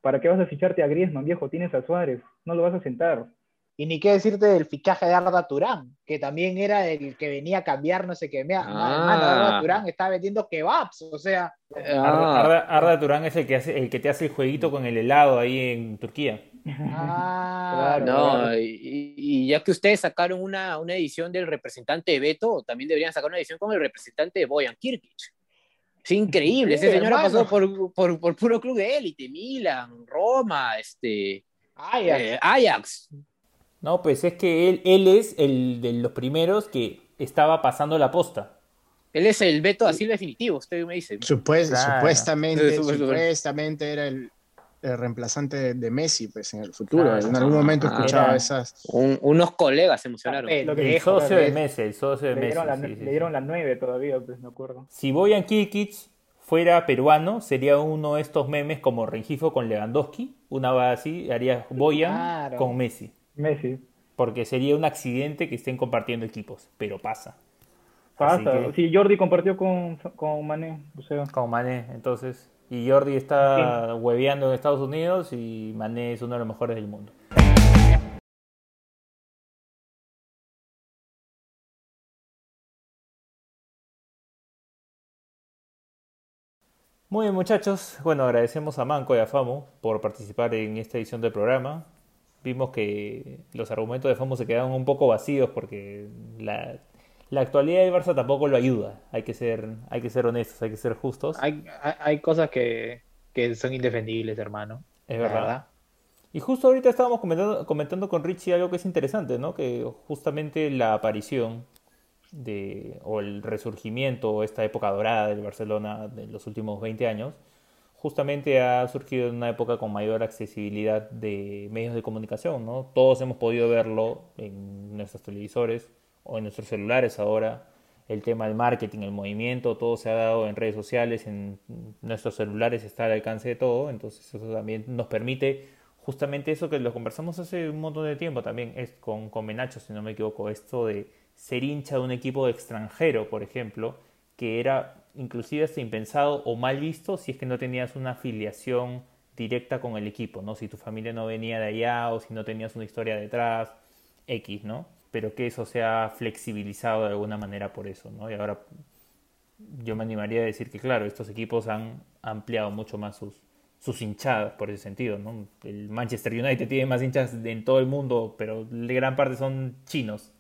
¿Para qué vas a ficharte a Griezmann, viejo? Tienes a Suárez, no lo vas a sentar. Y ni qué decirte del fichaje de Arda Turán, que también era el que venía a cambiar, no sé qué. Mira, Ah. Arda Turán está vendiendo kebabs, o sea, Arda, Ah, Arda- Arda Turán es el que, hace, el que te hace el jueguito con el helado ahí en Turquía. ah, Claro. no, y, y ya que ustedes sacaron una, una edición del representante de Beto, también deberían sacar una edición con el representante de Boyan Kirkic. Es increíble, ese señor ha pasado por, por, por puro club de élite, Milan, Roma, este, Ajax. eh, Ajax. No, pues es que él, él es el de los primeros que estaba pasando la posta. Él es el Beto así definitivo, usted me dice. Supues- Claro. Supuestamente, supuestamente era el, el reemplazante de, de Messi, pues en el futuro. Claro. en algún momento Ah, escuchaba era- esas. Un- unos colegas se emocionaron. Lo que El socio de. Messi, el socio de Le Messi. dieron, la, sí, sí, le dieron la 9 todavía, pues me acuerdo. Si Boyan Kirkic fuera peruano, sería uno de estos memes como Rengifo con Lewandowski. Una va así, haría Boyan Claro. con Messi. Messi. Porque sería un accidente que estén compartiendo equipos, pero pasa. Pasa. Que- Sí, Jordi compartió con, con Mané. O sea, Con Mané, entonces. Y Jordi está hueveando en Estados Unidos y Mané es uno de los mejores del mundo. Muy bien muchachos, bueno agradecemos a Manco y a Famo por participar en esta edición del programa. Vimos que los argumentos de Famo se quedaron un poco vacíos porque la, la actualidad del Barça tampoco lo ayuda. Hay que ser, hay que ser honestos, hay que ser justos. Hay, hay, hay cosas que, que son indefendibles, hermano. Es verdad. Y justo ahorita estábamos comentando, comentando con Richie algo que es interesante, ¿no? Que justamente la aparición de, o el resurgimiento, o esta época dorada del Barcelona de los últimos 20 años, justamente ha surgido en una época con mayor accesibilidad de medios de comunicación, ¿no? Todos hemos podido verlo en nuestros televisores o en nuestros celulares ahora. El tema del marketing, el movimiento, todo se ha dado en redes sociales, en nuestros celulares está al alcance de todo, entonces eso también nos permite justamente eso que lo conversamos hace un montón de tiempo también, es con, con Menacho, si no me equivoco, esto de ser hincha de un equipo extranjero, por ejemplo, que era inclusive hasta impensado o mal visto si es que no tenías una afiliación directa con el equipo, ¿no? Si tu familia no venía de allá o si no tenías una historia detrás, X, ¿no? Pero que eso se ha flexibilizado de alguna manera por eso, ¿no? Y ahora yo me animaría a decir que, claro, estos equipos han ampliado mucho más sus, sus hinchadas por ese sentido, ¿no? El Manchester United tiene más hinchas en todo el mundo, pero de gran parte son chinos.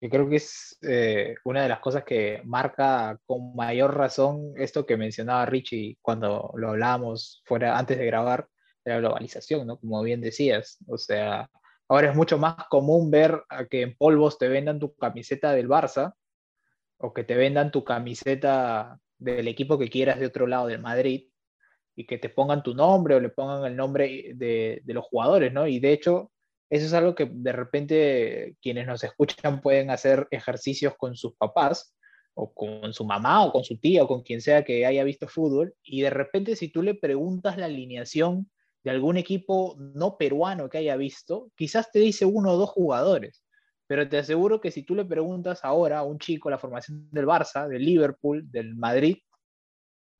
Yo creo que es eh, una de las cosas que marca con mayor razón esto que mencionaba Richie cuando lo hablábamos fuera antes de grabar, de la globalización, ¿no? Como bien decías. O sea, ahora es mucho más común ver a que en polvos te vendan tu camiseta del Barça o que te vendan tu camiseta del equipo que quieras de otro lado del Madrid y que te pongan tu nombre o le pongan el nombre de, de los jugadores, ¿no? Y de hecho, eso es algo que de repente quienes nos escuchan pueden hacer ejercicios con sus papás o con su mamá o con su tía o con quien sea que haya visto fútbol y de repente si tú le preguntas la alineación de algún equipo no peruano que haya visto, quizás te dice uno o dos jugadores, pero te aseguro que si tú le preguntas ahora a un chico la formación del Barça, del Liverpool, del Madrid,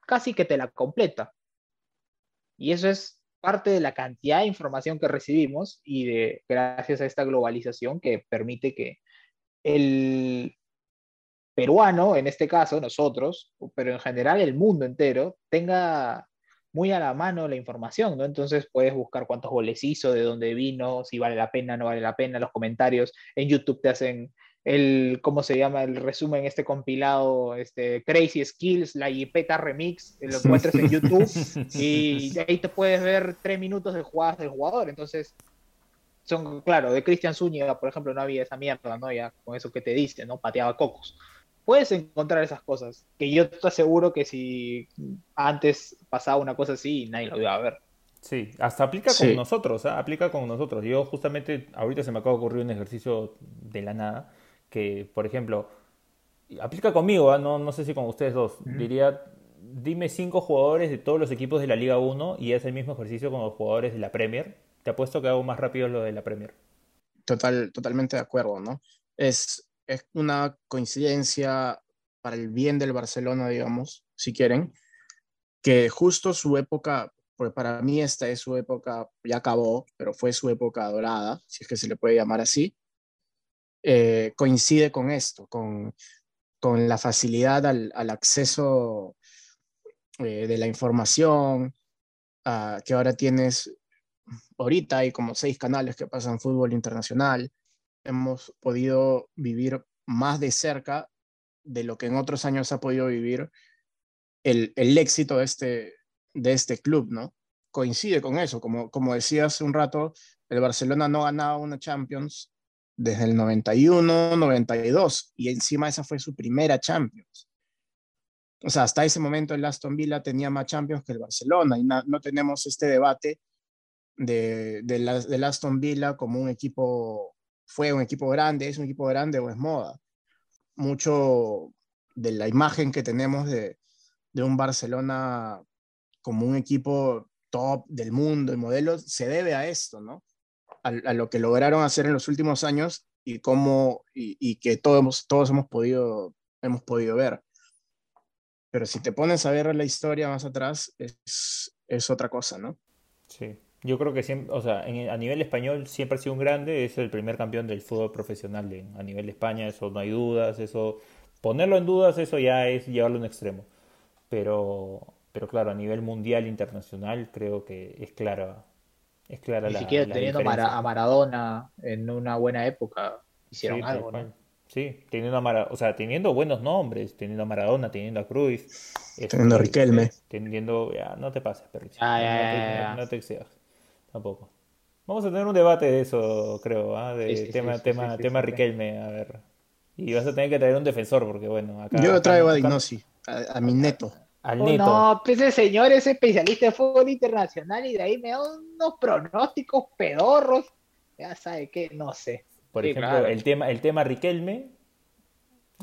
casi que te la completa. Y eso es parte de la cantidad de información que recibimos y de gracias a esta globalización que permite que el peruano, en este caso nosotros, pero en general el mundo entero, tenga muy a la mano la información, ¿no? Entonces puedes buscar cuántos goles hizo, de dónde vino, si vale la pena, no vale la pena, los comentarios. En YouTube te hacen el, ¿cómo se llama? El resumen, este compilado, este Crazy Skills, la Ipeta Remix, lo encuentras en YouTube y ahí te puedes ver tres minutos de jugadas del jugador. Entonces, son, claro, de Cristian Zúñiga, por ejemplo, no había esa mierda, ¿no? Ya con eso que te dice, ¿no? Pateaba cocos. Puedes encontrar esas cosas, que yo te aseguro que si antes pasaba una cosa así, nadie lo iba a ver. Sí, hasta aplica con nosotros, ¿ah? aplica con nosotros. Yo justamente, ahorita se me acaba de ocurrir un ejercicio de la nada que, por ejemplo, aplica conmigo, ¿ah? no, no sé si con ustedes dos, diría, dime cinco jugadores de todos los equipos de la Liga 1 y es el mismo ejercicio con los jugadores de la Premier. Te apuesto que hago más rápido lo de la Premier. Total, totalmente de acuerdo, ¿no? Es, es una coincidencia para el bien del Barcelona, digamos, si quieren, que justo su época, porque para mí esta es su época, ya acabó, pero fue su época dorada, si es que se le puede llamar así, eh, coincide con esto, con, con la facilidad al, acceso eh, de la información, uh, que ahora tienes, ahorita hay como seis canales que pasan fútbol internacional, hemos podido vivir más de cerca de lo que en otros años ha podido vivir el, el éxito de este, de este club, ¿no? Coincide con eso, como, como decía hace un rato, el Barcelona no ganaba una Champions desde el 91, 92, y encima esa fue su primera Champions. O sea, hasta ese momento el Aston Villa tenía más Champions que el Barcelona, y no, tenemos este debate de, de Aston Villa como un equipo, fue un equipo grande, es un equipo grande o es moda. Mucho de la imagen que tenemos de, de un Barcelona como un equipo top del mundo y modelo se debe a esto, ¿no? A, lo que lograron hacer en los últimos años y cómo y, que todos, todos hemos podido hemos podido ver. Pero si te pones a ver la historia más atrás, es, es otra cosa, ¿no? Sí. Yo creo que siempre, o sea, a nivel español siempre ha sido un grande, es el primer campeón del fútbol profesional a nivel de España, eso no hay dudas, eso, ponerlo en dudas, eso ya es llevarlo a un extremo. Pero, pero claro, a nivel mundial, internacional, creo que es clara, es clara Ni siquiera teniendo a Maradona en una buena época hicieron algo, ¿no? Sí, teniendo a o sea, teniendo buenos nombres, teniendo a Maradona, teniendo a Cruz, este, teniendo a Riquelme, teniendo, ya, no te pases, perrito. no, te, excedas, tampoco. Vamos a tener un debate de eso, creo, ¿ah? de tema, tema, tema Riquelme, a ver. Y vas a tener que traer un defensor, porque bueno, acá. Yo traigo a Dignosi, a mi neto. Al oh, no, pues ese señor es especialista en fútbol internacional y de ahí me da unos pronósticos pedorros. Ya sabe qué, no sé. Por ejemplo, el, tema, el tema Riquelme.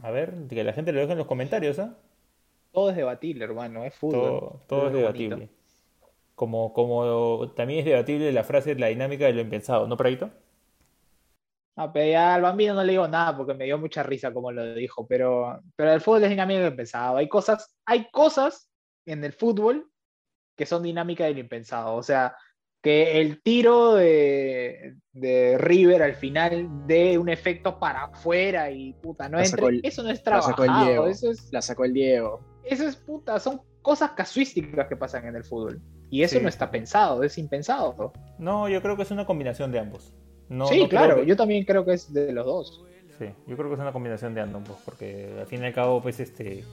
A ver, que la gente lo deje en los comentarios, ¿ah? Todo es debatible, hermano, es fútbol. Todo, es, debatible. Como, como también es debatible la frase la dinámica de lo impensado, ¿no, Praito? No, pero ya al bambino no le digo nada porque me dio mucha risa como lo dijo, pero, pero el fútbol es dinámico de impensado. Hay cosas, hay cosas en el fútbol que son dinámica del impensado. O sea, que el tiro de, de River al final dé un efecto para afuera y puta, no entre. eso no es trabajado. La sacó el Diego. Eso es, la sacó el Diego. Eso es puta, son cosas casuísticas que pasan en el fútbol. Y eso Sí. no está pensado, es impensado. No, yo creo que es una combinación de ambos. No, sí, no claro, que- yo también creo que es de los dos. Sí, yo creo que es una combinación de ambos, porque al fin y al cabo, pues, este,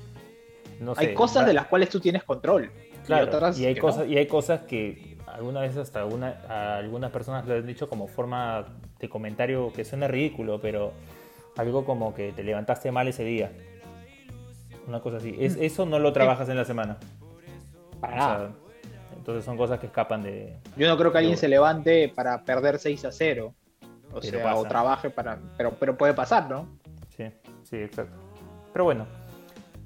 no sé. Hay cosas de las cuales tú tienes control. Claro, y otras y hay cosas, no. y hay cosas que alguna vez hasta alguna, a algunas personas lo han dicho como forma de comentario que suena ridículo, pero algo como que te levantaste mal ese día. Una cosa así. Es, eso no lo trabajas en la semana. Para O sea, nada. entonces son cosas que escapan de. Yo no creo que alguien se levante para perder 6 a 0. O Pero sea, o pasa. trabaje para. Pero, pero puede pasar, ¿no? Sí, sí, exacto. Pero bueno,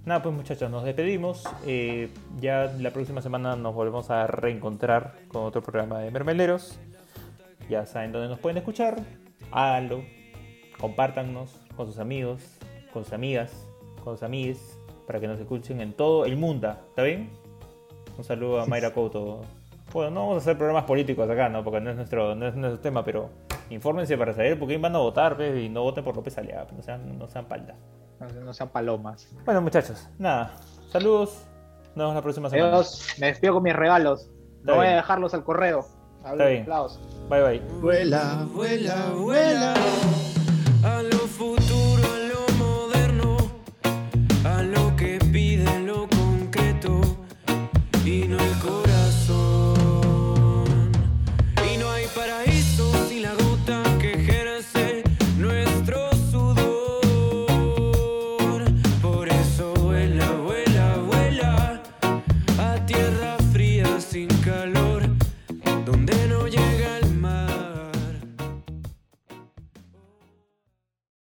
nada, pues muchachos, nos despedimos. Eh, ya la próxima semana nos volvemos a reencontrar con otro programa de Mermeleros. Ya saben dónde nos pueden escuchar. Háganlo. Compártanos con sus amigos, con sus amigas, con sus amigues, para que nos escuchen en todo el mundo. ¿Está bien? Un saludo a Mayra Couto. Bueno, no vamos a hacer programas políticos acá, ¿no? Porque no es nuestro, no es nuestro tema, pero infórmense para saber por quién van a votar, pues, y no voten por López Aliaga, no sean, no sean palda. No, no sean palomas. Bueno, muchachos, nada. Saludos. Nos vemos la próxima semana. Adiós, me despido con mis regalos. Está No voy a dejarlos al correo. Hablo Está bien. Bye bye. Vuela, vuela, vuela. a lo